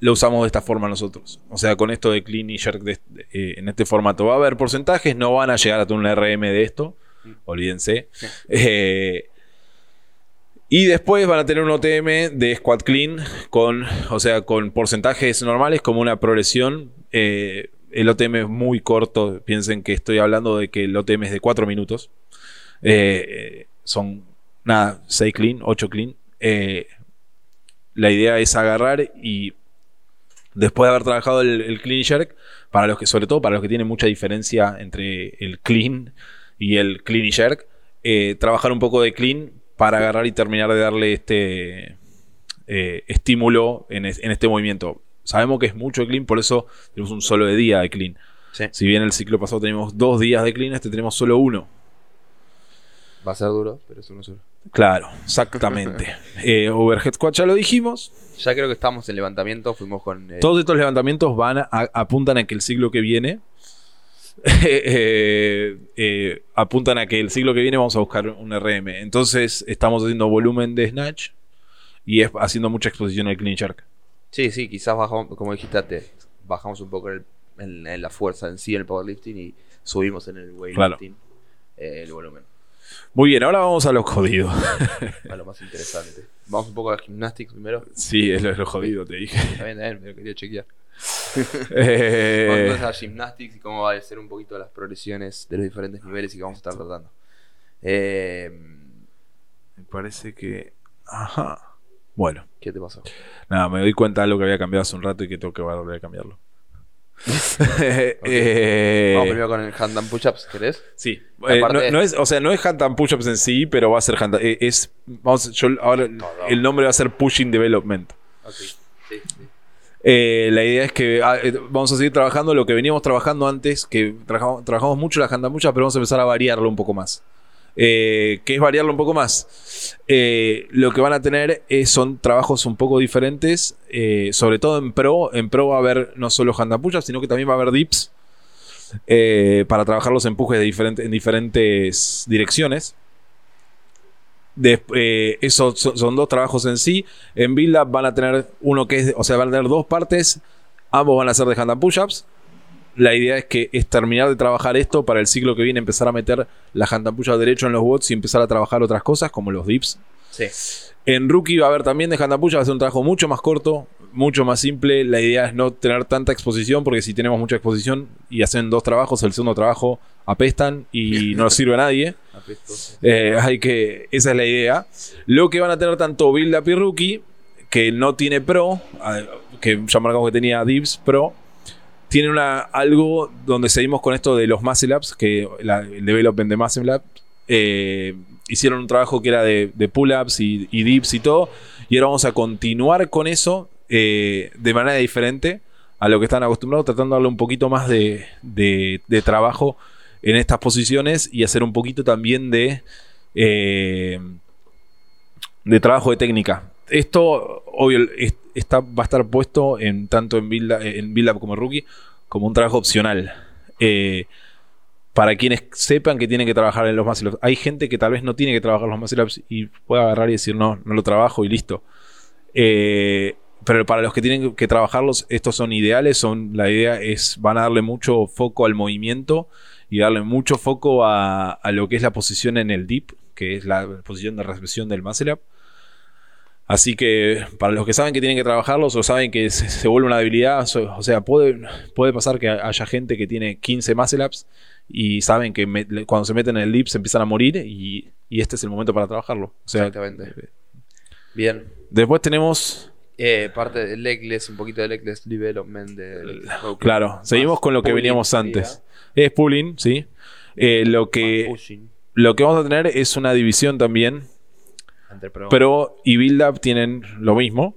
lo usamos de esta forma nosotros. O sea, con esto de clean y jerk eh, en este formato. Va a haber porcentajes, no van a llegar a tener un RM de esto. Olvídense. Eh, y después van a tener un OTM de squat clean con, o sea, con porcentajes normales como una progresión. el OTM es muy corto. Piensen que estoy hablando de que el OTM es de 4 minutos. son, nada, 6 clean, 8 clean la idea es agarrar y después de haber trabajado el, clean jerk, para los que, sobre todo para los que tienen mucha diferencia entre el clean y el clean y jerk, eh, trabajar un poco de clean para agarrar y terminar de darle este eh, estímulo en, este movimiento. Sabemos que es mucho clean, por eso tenemos un solo de día de clean. Si bien el ciclo pasado tenemos dos días de clean, este tenemos solo uno. Va a ser duro, pero es uno solo. Claro, exactamente. [LAUGHS] eh, overhead squat ya lo dijimos. Ya creo que estamos en levantamiento, fuimos con... Eh, Todos estos levantamientos van a, apuntan a que el siglo que viene... [LAUGHS] Eh, eh, apuntan a que el siglo que viene vamos a buscar un RM. Entonces estamos haciendo volumen de snatch y es haciendo mucha exposición al clean shark. Sí, sí, quizás bajamos, como dijiste antes, bajamos un poco en, la fuerza en sí, en el powerlifting y subimos en el weightlifting el volumen. Muy bien, ahora vamos a lo jodido. A lo más interesante. Vamos un poco a gimnastics primero. Sí, es lo, jodido, te dije. Está bien, está bien, me quería chequear. eh... Vamos a gymnastics y cómo va a ser un poquito las progresiones de los diferentes niveles y que vamos a estar tratando. Eh... Me parece que. Ajá. Bueno. ¿Qué te pasó? Nada, me doy cuenta de lo que había cambiado hace un rato y que tengo que volver a cambiarlo. Eh, vamos primero con el hand push-ups, ¿querés? Sí. Eh, no, es, o sea, no es hand push-ups en sí, pero va a ser hand eh, es, vamos, yo, ahora el nombre va a ser pushing development. la idea es que ah, vamos a seguir trabajando lo que veníamos trabajando antes, que trabajamos, mucho la hand push pero vamos a empezar a variarlo un poco más. Eh, que es variarlo un poco más. Eh, lo que van a tener son trabajos un poco diferentes, sobre todo en Pro. En Pro va a haber no solo hand sino que también va a haber dips para trabajar los empujes de en diferentes direcciones. Esos son, dos trabajos en sí. En Build Up van a tener uno que es, o sea, van a tener dos partes. Ambos van a ser de hand push-ups la idea es que es terminar de trabajar esto para el ciclo que viene empezar a meter la handappulla derecho en los bots y empezar a trabajar otras cosas como los dips. Sí. En Rookie va a haber también de handappulla, va a ser un trabajo mucho más corto, mucho más simple. La idea es no tener tanta exposición porque si tenemos mucha exposición y hacen dos trabajos, el segundo trabajo apestan y [LAUGHS] no sirve a nadie. Eh, hay que, esa es la idea. Lo que van a tener tanto Build Up y Rookie, que no tiene Pro, que ya marcamos que tenía Dips Pro, tiene una, algo donde seguimos con esto de los Muscle Ups, que el development de Muscle Ups. Eh, hicieron un trabajo que era de, pull-ups y, dips y todo. Y ahora vamos a continuar con eso eh, de manera diferente a lo que están acostumbrados, tratando de darle un poquito más de, trabajo en estas posiciones y hacer un poquito también de, eh, de trabajo de técnica. Esto, obvio, está, va a estar puesto en tanto en Build, en Build Up como Rookie como un trabajo opcional. Eh, para quienes sepan que tienen que trabajar en los muscle Hay gente que tal vez no tiene que trabajar los muscle ups y puede agarrar y decir no, no lo trabajo y listo. Eh, pero para los que tienen que trabajarlos, estos son ideales. Son, la idea es, van a darle mucho foco al movimiento y darle mucho foco a, a lo que es la posición en el dip, que es la posición de recepción del muscle up. Así que para los que saben que tienen que trabajarlos o saben que se, vuelve una debilidad, o sea, puede, puede pasar que haya gente que tiene 15 muscle ups y saben que cuando se meten en el dip se empiezan a morir y, este es el momento para trabajarlo. Exactamente. Bien. Después tenemos... Eh, parte del legless, un poquito de legless development. claro, seguimos con lo que veníamos antes. Es pulling, sí. Eh, lo, que, lo que vamos a tener es una división también Pro. y Build Up tienen lo mismo.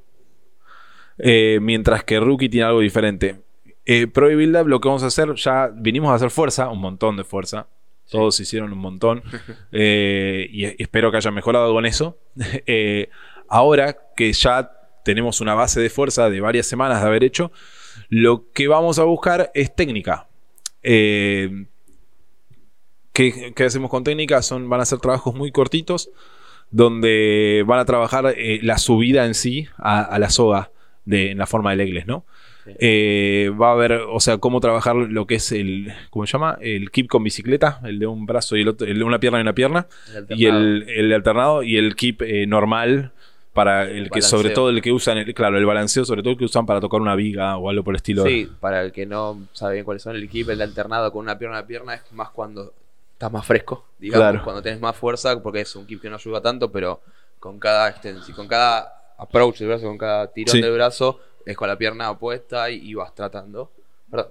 Eh, mientras que Rookie tiene algo diferente. Eh, Pro y Build Up lo que vamos a hacer, ya vinimos a hacer fuerza, un montón de fuerza. Todos hicieron un montón. [LAUGHS] Eh, y espero que hayan mejorado con eso. [LAUGHS] ahora que ya tenemos una base de fuerza de varias semanas de haber hecho, lo que vamos a buscar es técnica. ¿qué, hacemos con técnica? Son, van a ser trabajos muy cortitos donde van a trabajar eh, la subida en sí a, la soga de, en la forma del egles, ¿no? Eh, va a haber, o sea, cómo trabajar lo que es el, ¿cómo se llama? El keep con bicicleta, el de un brazo y el otro, el de una pierna y una pierna, y el, alternado y el keep eh, normal para el que sobre todo el que usan, el, claro, el balanceo sobre todo el que usan para tocar una viga o algo por el estilo. Sí, para el que no sabe bien cuáles son, el keep, el de alternado con una pierna y una pierna es más cuando estás más fresco, digamos, cuando tienes más fuerza, porque es un keep que no ayuda tanto, pero con cada extensión, con cada approach del brazo, con cada tirón del brazo, es con la pierna opuesta y, vas tratando. Perdón.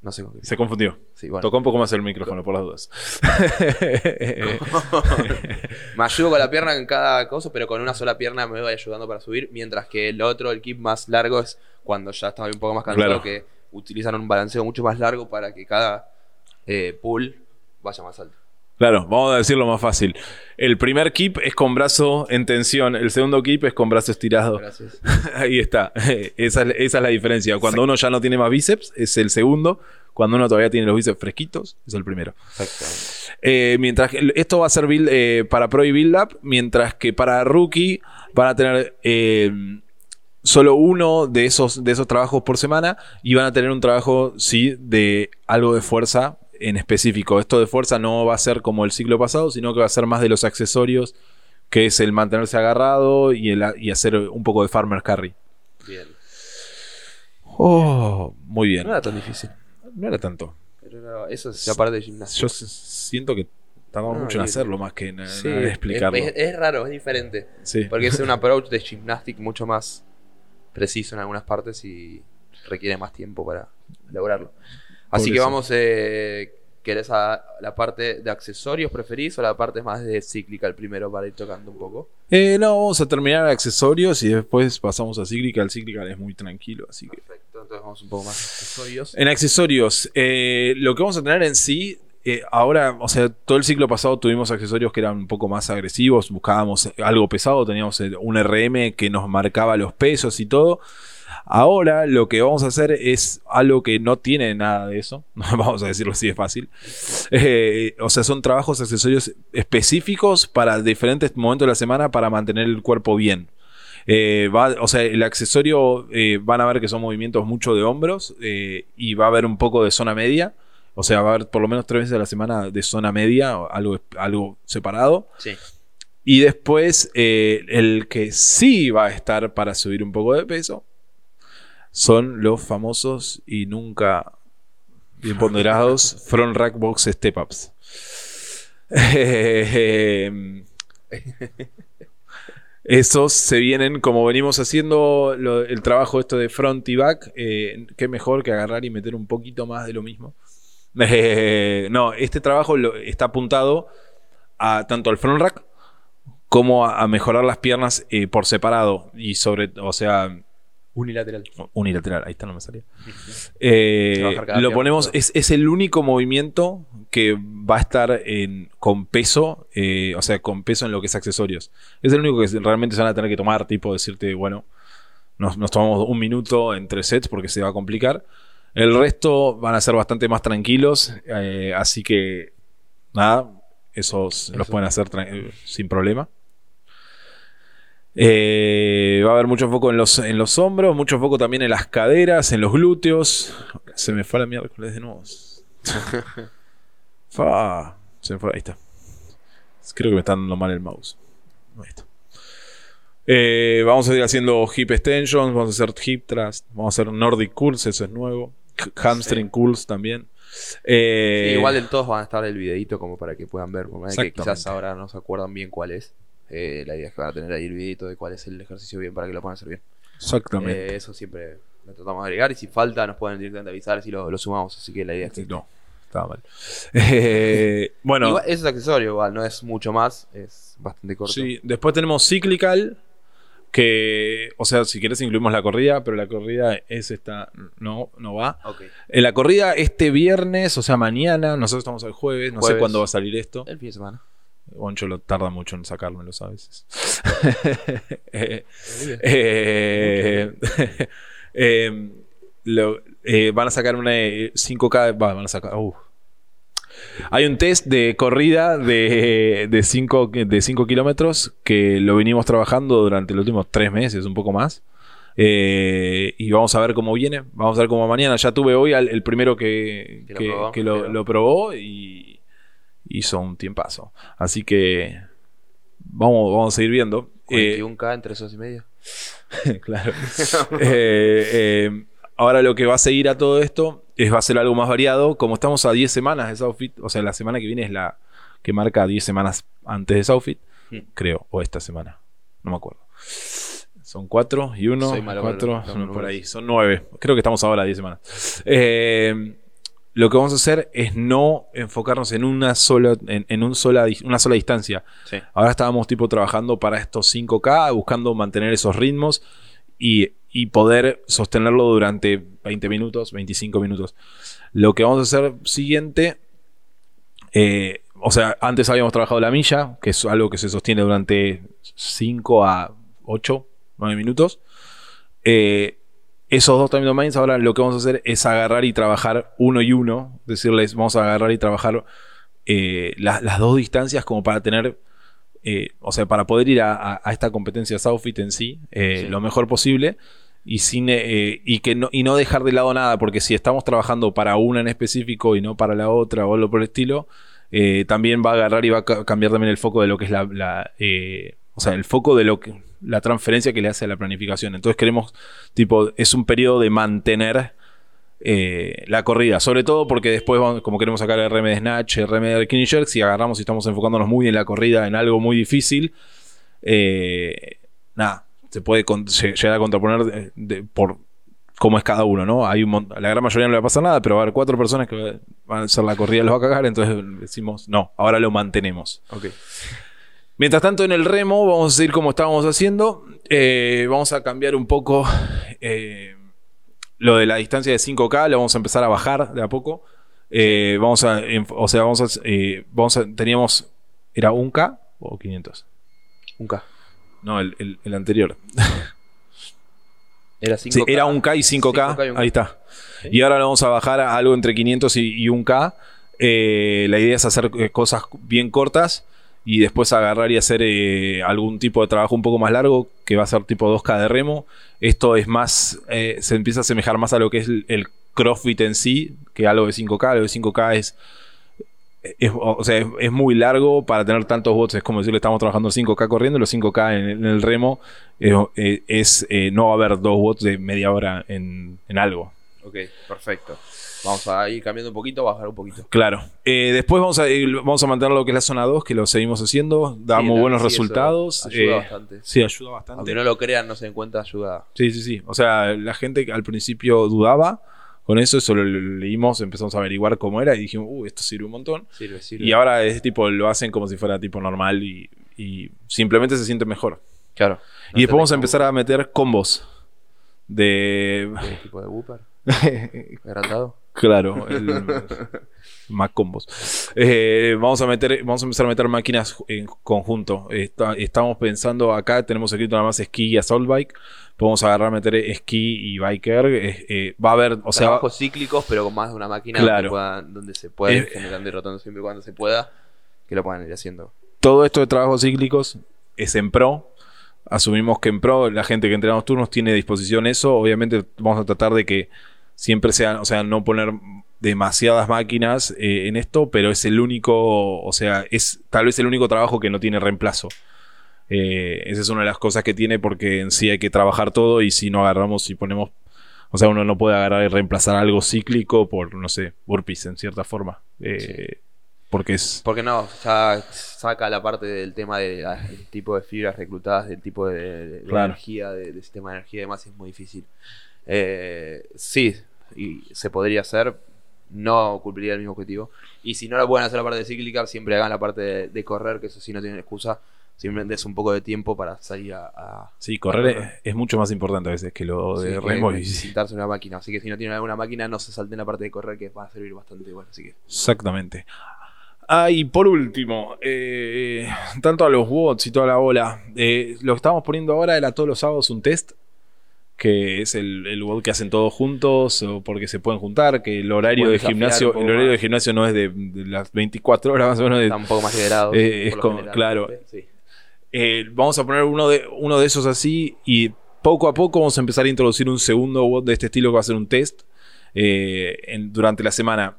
No sé con qué. Se confundió. Tocó un poco más el micrófono por las dudas. [LAUGHS] [LAUGHS] me ayudo con la pierna en cada cosa, pero con una sola pierna me voy ayudando para subir. Mientras que el otro, el keep más largo, es cuando ya estaba un poco más cansado, que utilizan un balanceo mucho más largo para que cada eh, pool vaya más alto. Claro, vamos a decirlo más fácil. El primer keep es con brazo en tensión, el segundo keep es con brazo estirado. Gracias. [LAUGHS] Ahí está. [LAUGHS] Esa es, la diferencia. Cuando uno ya no tiene más bíceps, es el segundo. Cuando uno todavía tiene los bíceps fresquitos, es el primero. Eh, mientras que esto va a ser eh, para Pro y Build Up, mientras que para Rookie van a tener solo uno de esos, de esos trabajos por semana y van a tener un trabajo, sí, de algo de fuerza en específico. Esto de fuerza no va a ser como el ciclo pasado, sino que va a ser más de los accesorios, que es el mantenerse agarrado y, el, y hacer un poco de farmer carry. Bien. Oh, muy bien. No era tan difícil. No era tanto. Pero eso es parte de gimnasia. Yo siento que tardamos mucho en hacerlo más que en, explicarlo. Es, raro, es diferente. Sí. Porque es un [LAUGHS] approach de gymnastic mucho más preciso en algunas partes y requiere más tiempo para lograrlo. Así que vamos, eh, ¿querés a la parte de accesorios preferís o la parte más de cíclica el primero para ir tocando un poco? Eh, no, vamos a terminar accesorios y después pasamos a cíclica. El cíclica es muy tranquilo, así que... Perfecto, entonces vamos un poco más a accesorios. En accesorios, eh, lo que vamos a tener en sí eh, ahora, o sea, todo el ciclo pasado tuvimos accesorios que eran un poco más agresivos, buscábamos algo pesado, teníamos un RM que nos marcaba los pesos y todo. Ahora lo que vamos a hacer es algo que no tiene nada de eso, [LAUGHS] vamos a decirlo así de fácil. Eh, o sea, son trabajos, accesorios específicos para diferentes momentos de la semana para mantener el cuerpo bien. o sea, el accesorio van a ver que son movimientos mucho de hombros y va a haber un poco de zona media. O sea, va a haber por lo menos tres veces a la semana de zona media, algo, algo separado. Sí. Y después, eh, el que sí va a estar para subir un poco de peso son los famosos y nunca bien ponderados [LAUGHS] front rack box step ups. [LAUGHS] Esos se vienen como venimos haciendo el trabajo esto de front y back. Eh, qué mejor que agarrar y meter un poquito más de lo mismo. Eh, [LAUGHS] no, este trabajo está apuntado a tanto al front rack como a, mejorar las piernas eh, por separado y sobre, o sea, Unilateral. Unilateral, ahí está, no me salía. Eh, lo ponemos, es, el único movimiento que va a estar en, con peso, o sea, con peso en lo que es accesorios. Es el único que realmente se van a tener que tomar, tipo decirte, bueno, nos, nos tomamos un minuto en tres sets porque se va a complicar. El resto van a ser bastante más tranquilos, eh, así que nada, esos los pueden hacer sin problema. Eh, va a haber mucho foco en los, en los hombros, mucho foco también en las caderas, en los glúteos. Se me fue la miércoles de nuevo. [LAUGHS] Se me fue, ahí está. Creo que me está dando mal el mouse. Ahí está. Eh, vamos a ir haciendo hip extensions, vamos a hacer hip thrust, vamos a hacer Nordic curls, eso es nuevo. Hamstring curls también. Eh, igual del todos van a estar el videito como para que puedan ver, que quizás ahora no se acuerdan bien cuál es. Eh, la idea es que van a tener ahí el videito de cuál es el ejercicio bien para que lo puedan hacer bien. Exactamente. eso siempre lo tratamos de agregar y si falta nos pueden directamente avisar si lo, sumamos. Así que la idea es que... No, estaba mal. [LAUGHS] bueno. Igual, eso es accesorio, igual, no es mucho más, es bastante corto. Sí, después tenemos Cyclical, que, o sea, si quieres incluimos la corrida, pero la corrida es esta, no, no va. En la corrida este viernes, o sea, mañana, nosotros estamos el jueves, no sé cuándo va a salir esto. El fin de semana. Boncho lo tarda mucho en sacármelo, a veces. [LAUGHS] eh, eh, eh, eh, van a sacar una 5K, van a sacar, uh, hay un test de corrida de 5 de cinco kilómetros que lo venimos trabajando durante los últimos tres meses, un poco más. Eh, y vamos a ver cómo viene. Vamos a ver cómo mañana. Ya tuve hoy el primero que, lo, probó, y hizo un tiempazo. Así que vamos, vamos a seguir viendo. 41K entre esos y medio. [LAUGHS] claro. [LAUGHS] eh, eh Ahora lo que va a seguir a todo esto es va a ser algo más variado. Como estamos a 10 semanas de Southfit, o sea, la semana que viene es la que marca 10 semanas antes de Southfit, hmm. creo, o esta semana, no me acuerdo. Son 4 y 1, 4, por ahí, son 9. Creo que estamos ahora a 10 semanas. Eh, lo que vamos a hacer es no enfocarnos en una sola, en, un sola, una sola distancia. Ahora estábamos tipo trabajando para estos 5K, buscando mantener esos ritmos y y poder sostenerlo durante 20 minutos, 25 minutos. Lo que vamos a hacer siguiente, eh, o sea, antes habíamos trabajado la milla, que es algo que se sostiene durante 5 a 8, 9 minutos. Eh, esos dos time domains, ahora lo que vamos a hacer es agarrar y trabajar uno y uno, decirles, vamos a agarrar y trabajar eh, las dos distancias como para tener eh, o sea, para poder ir a, esta competencia Southfit en sí, eh, lo mejor posible y, sin, y, que no, y no dejar de lado nada, porque si estamos trabajando para una en específico y no para la otra o algo por el estilo, también va a agarrar y va a cambiar también el foco de lo que es la, o sea, el foco de lo que la transferencia que le hace a la planificación. Entonces queremos, tipo, es un periodo de mantener eh, la corrida. Sobre todo porque después, como queremos sacar el RM de Snatch, el RM de Kidney si agarramos y estamos enfocándonos muy en la corrida, en algo muy difícil, eh, nada, se puede llegar a contraponer por cómo es cada uno, ¿no? Hay un la gran mayoría no le va a pasar nada, pero va a haber cuatro personas que van a hacer la corrida los va a cagar, entonces decimos, no, ahora lo mantenemos. Mientras tanto, en el remo, vamos a seguir como estábamos haciendo. Eh, vamos a cambiar un poco. Lo de la distancia de 5K lo vamos a empezar a bajar de a poco. Eh, vamos a, o sea, vamos a, eh, vamos a, teníamos, ¿era un K o 500? Un K. No, el, anterior. Era [LAUGHS] 5K. era un K y 5K, ahí está. Y ahora vamos a bajar a algo entre 500 y, un K. Eh, la idea es hacer cosas bien cortas y después agarrar y hacer algún tipo de trabajo un poco más largo, que va a ser tipo 2K de remo. Esto es más, se empieza a asemejar más a lo que es el CrossFit en sí, que algo de 5K, algo de 5K es, o sea, es, muy largo para tener tantos bots. Es como decirle, estamos trabajando 5K corriendo, los 5K en, el remo eh, es, eh, no va a haber dos bots de media hora en, algo. Ok, perfecto. Vamos a ir cambiando un poquito, bajar un poquito. Claro. Eh, después vamos a, vamos a mantener lo que es la zona 2, que lo seguimos haciendo. Damos buenos resultados. Ayuda bastante. Sí, ayuda bastante. Aunque no lo crean, no se den cuenta, ayuda. Sí, sí, sí. O sea, la gente al principio dudaba con eso, eso lo leímos, empezamos a averiguar cómo era y dijimos, uh, esto sirve un montón. Sirve, sirve. Y ahora es tipo, lo hacen como si fuera tipo normal y, simplemente se siente mejor. Claro. y después vamos a empezar a meter combos de... ¿Qué tipo de Whooper? [LAUGHS] ¿Agrandado? Claro, [LAUGHS] más combos. Eh, vamos a meter, vamos a empezar a meter máquinas en conjunto. estamos pensando acá, tenemos escrito nada más esquí y assault bike podemos agarrar, meter esquí y biker. Eh, va a haber, o sea. Trabajos cíclicos, pero con más de una máquina donde, se puede ir generando y rotando siempre cuando se pueda, que lo puedan ir haciendo. Todo esto de trabajos cíclicos es en pro. Asumimos que en pro la gente que entrena los turnos tiene a disposición eso. Obviamente vamos a tratar de que siempre sea, o sea, no poner demasiadas máquinas eh, en esto, pero es el único, o sea, es tal vez el único trabajo que no tiene reemplazo. Eh, esa es una de las cosas que tiene porque en sí hay que trabajar todo y si no agarramos y ponemos... O sea, uno no puede agarrar y reemplazar algo cíclico por, no sé, burpees en cierta forma. Eh, porque es... Porque no, ya saca la parte del tema del tipo de fibras reclutadas, del tipo de, energía, del sistema de energía y demás, es muy difícil. Eh, sí, y se podría hacer, no cumpliría el mismo objetivo. Y si no lo pueden hacer la parte de cíclica, siempre hagan la parte de, de correr, que eso sí no tienen excusa. Simplemente es un poco de tiempo para salir a... sí, correr es, mucho más importante a veces que lo de remo y... Sentarse una máquina, así que si no tienen alguna máquina no se salten la parte de correr que va a servir bastante igual, así que... Exactamente. Ah, y por último, eh, tanto a los bots y toda la bola, eh, lo que estamos poniendo ahora era todos los sábados un test, que es el, el que hacen todos juntos o porque se pueden juntar, que el horario de gimnasio, el horario de gimnasio no es de, las 24 horas más o menos. Está un poco más liberado. Eh, es claro. Sí. Eh, vamos a poner uno de, uno de esos así y poco a poco vamos a empezar a introducir un segundo bot de este estilo que va a ser un test eh, durante la semana.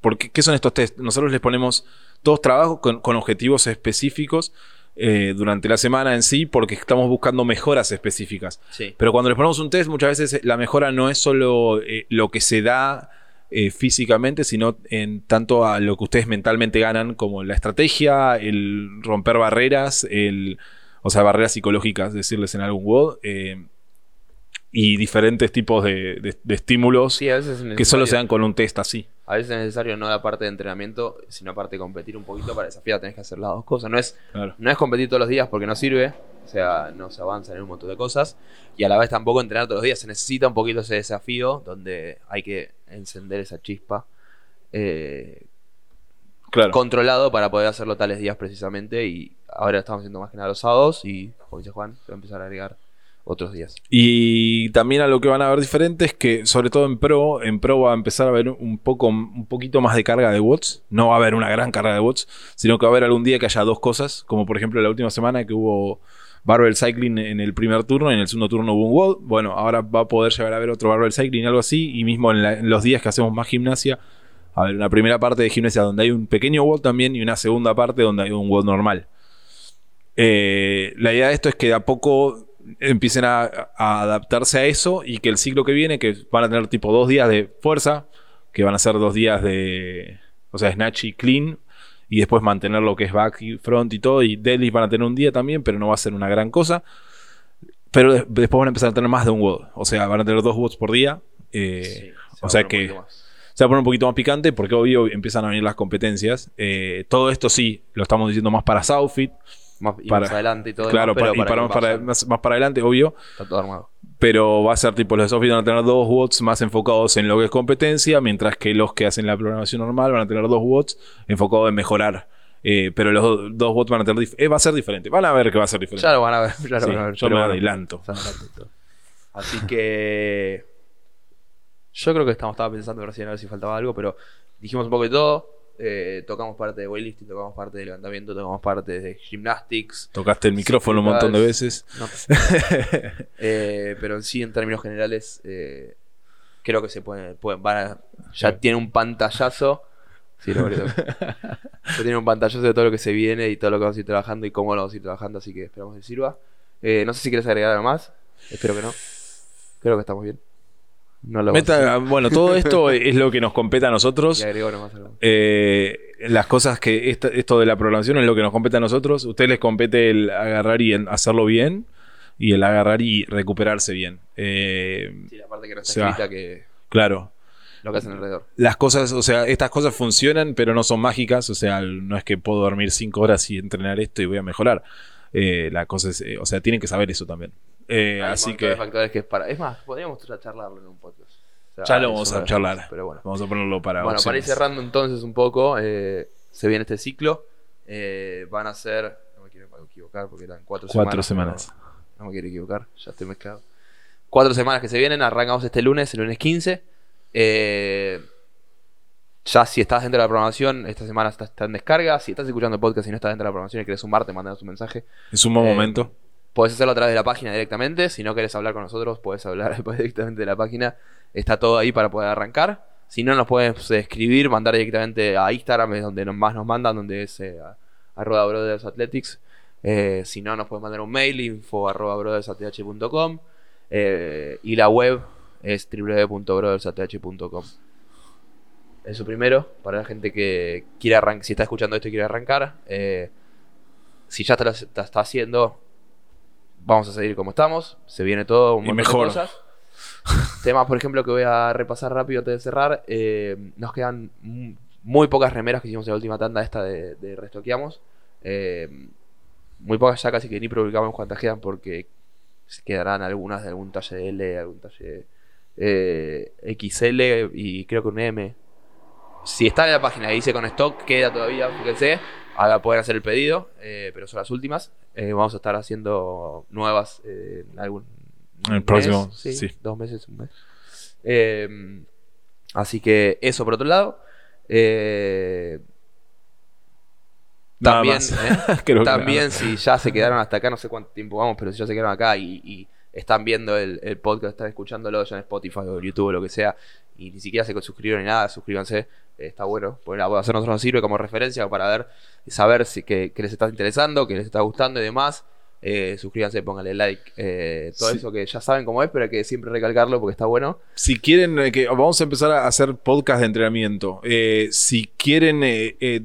Porque, ¿Qué son estos tests? Nosotros les ponemos todos trabajos con, objetivos específicos eh, durante la semana en sí porque estamos buscando mejoras específicas. Pero cuando les ponemos un test, muchas veces la mejora no es solo lo que se da eh, físicamente, sino en tanto a lo que ustedes mentalmente ganan, como la estrategia, el romper barreras, el, o sea, barreras psicológicas, decirles en algún WOD, eh, y diferentes tipos de, estímulos que solo se dan con un test así. A veces es necesario no la parte de entrenamiento, sino parte de competir un poquito para desafiar, tenés que hacer las dos cosas. No es, no es competir todos los días porque no sirve, o sea, no se avanza en un montón de cosas. Y a la vez tampoco entrenar todos los días. Se necesita un poquito ese desafío donde hay que encender esa chispa. Eh, controlado para poder hacerlo tales días precisamente. Y ahora estamos haciendo más que nada los sábados. Y, como dice Juan, se va a empezar a agregar otros días. Y también a lo que van a ver diferente es que, sobre todo en Pro, en Pro va a empezar a haber un poco, un poquito más de carga de bots. No va a haber una gran carga de bots, sino que va a haber algún día que haya dos cosas, como por ejemplo la última semana que hubo Barbell Cycling en el primer turno y en el segundo turno hubo un WOD. Bueno, ahora va a poder llegar a ver otro Barbell Cycling, algo así. Y mismo en, los días que hacemos más gimnasia, a ver, una primera parte de gimnasia donde hay un pequeño WOD también y una segunda parte donde hay un WOD normal. Eh, la idea de esto es que de a poco empiecen a, adaptarse a eso y que el ciclo que viene, que van a tener tipo dos días de fuerza, que van a ser dos días de, o sea, snatch y clean, y después mantener lo que es back y front y todo. Y deadlift van a tener un día también, pero no va a ser una gran cosa. Pero después van a empezar a tener más de un WOD. O sea, van a tener dos WODs por día. Eh, o sea que se va a poner un poquito más picante porque obvio empiezan a venir las competencias. Eh, todo esto sí, lo estamos diciendo más para Southfit. Más, para, adelante y todo. Claro, y para, más, para, adelante, obvio. Está todo armado. pero va a ser tipo los de Sophie van a tener dos bots más enfocados en lo que es competencia, mientras que los que hacen la programación normal van a tener dos bots enfocados en mejorar. Eh, pero los dos bots van a tener eh, va a ser diferente. Van a ver que va a ser diferente. Ya lo van a ver. Ya lo van a ver yo me adelanto. Así que yo creo que estamos estaba pensando recién a ver si faltaba algo, pero dijimos un poco de todo. Eh, tocamos parte de weightlifting, tocamos parte de levantamiento, tocamos parte de gymnastics. Tocaste el micrófono un montón de veces. [LAUGHS] Eh, pero en sí, en términos generales, eh, creo que se pueden, pueden ya tiene un pantallazo. Sí, lo [LAUGHS] ya tiene un pantallazo de todo lo que se viene y todo lo que vamos a ir trabajando y cómo lo vamos a ir trabajando, así que esperamos que sirva. no sé si quieres agregar algo más. Espero que no. Creo que estamos bien bueno, todo esto [LAUGHS] es lo que nos compete a nosotros. Eh, las cosas que esto de la programación es lo que nos compete a nosotros. A ustedes les compete el agarrar y hacerlo bien y el agarrar y recuperarse bien. Eh, sí, la parte que no está escrita que. Claro. Lo que hacen alrededor. Las cosas, o sea, estas cosas funcionan, pero no son mágicas. O sea, no es que puedo dormir cinco horas y entrenar esto y voy a mejorar. Eh, la cosa es, o sea, tienen que saber eso también. Eh, así que. factores que es para. Es más, podríamos charlarlo en un podcast. ya lo vamos a charlar. Pero bueno. Vamos a ponerlo para. Bueno, para ir cerrando entonces un poco, eh, se viene este ciclo. Eh, van a ser. No me quiero equivocar porque eran cuatro, cuatro semanas. No, me quiero equivocar, ya estoy mezclado. Cuatro semanas que se vienen, arrancamos este lunes, el lunes 15. ya si estás dentro de la programación, esta semana está, en descarga. Si estás escuchando el podcast y no estás dentro de la programación y quieres sumarte, mandanos un mensaje. Es un buen momento. Puedes hacerlo a través de la página directamente. Si no quieres hablar con nosotros, puedes hablar [LAUGHS] directamente de la página. Está todo ahí para poder arrancar. Si no, nos puedes escribir, mandar directamente a Instagram, es donde más nos mandan, donde es eh, arroba brothers athletics. Eh, si no, nos puedes mandar un mail, info brothersath.com. Eh, y la web es www.brothersath.com. Eso primero, para la gente que quiere arrancar, si está escuchando esto y quiere arrancar. si ya te está haciendo, vamos a seguir como estamos. Se viene todo un montón de cosas. [LAUGHS] Temas, por ejemplo, que voy a repasar rápido antes de cerrar. Eh, nos quedan muy pocas remeras que hicimos en la última tanda esta de, restoqueamos. Eh, muy pocas ya casi que ni publicamos cuántas quedan porque quedarán algunas de algún talle L, algún talle eh, XL y creo que un M. Si está en la página y dice con stock, queda todavía, fíjense. Ahora pueden hacer el pedido, pero son las últimas. Eh, vamos a estar haciendo nuevas eh, en algún. el próximo, sí, Dos meses, un mes. Así que eso por otro lado. Eh, también, [LAUGHS] también si ya se quedaron hasta acá, no sé cuánto tiempo vamos, pero si ya se quedaron acá y, están viendo el, podcast, están escuchándolo ya en Spotify o YouTube o lo que sea, y ni siquiera se suscribieron ni nada, suscríbanse está bueno. Pues a nosotros nos sirve como referencia para ver, saber si que, les está interesando, que les está gustando y demás. Eh, suscríbanse, pónganle like, eh, todo eso que ya saben cómo es, pero hay que siempre recalcarlo porque está bueno. Si quieren, eh, que vamos a empezar a hacer podcast de entrenamiento. si quieren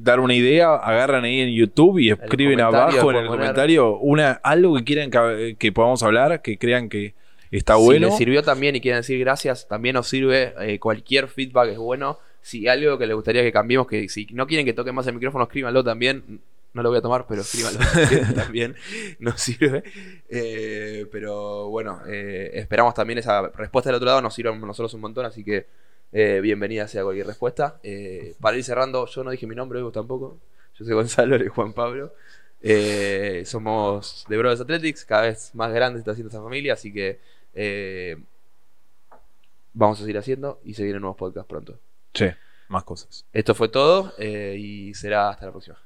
dar una idea, agarran ahí en YouTube y escriben abajo en el comentario una, algo que quieran que, que, podamos hablar, que crean que está bueno. Si les sirvió también y quieren decir gracias, también nos sirve. cualquier feedback es bueno si algo que les gustaría que cambiemos, que si no quieren que toque más el micrófono, escríbanlo también. No lo voy a tomar, pero escríbanlo [LAUGHS] también. Nos sirve. Eh, pero bueno, eh, esperamos también esa respuesta del otro lado. Nos sirve a nosotros un montón, así que eh, bienvenida sea cualquier respuesta. para ir cerrando, yo no dije mi nombre, vos tampoco. Yo soy Gonzalo y Juan Pablo. somos de Brothers Athletics, cada vez más grande está haciendo esta familia, así que vamos a seguir haciendo y se vienen nuevos podcasts pronto. Sí, más cosas. Esto fue todo eh, y será hasta la próxima.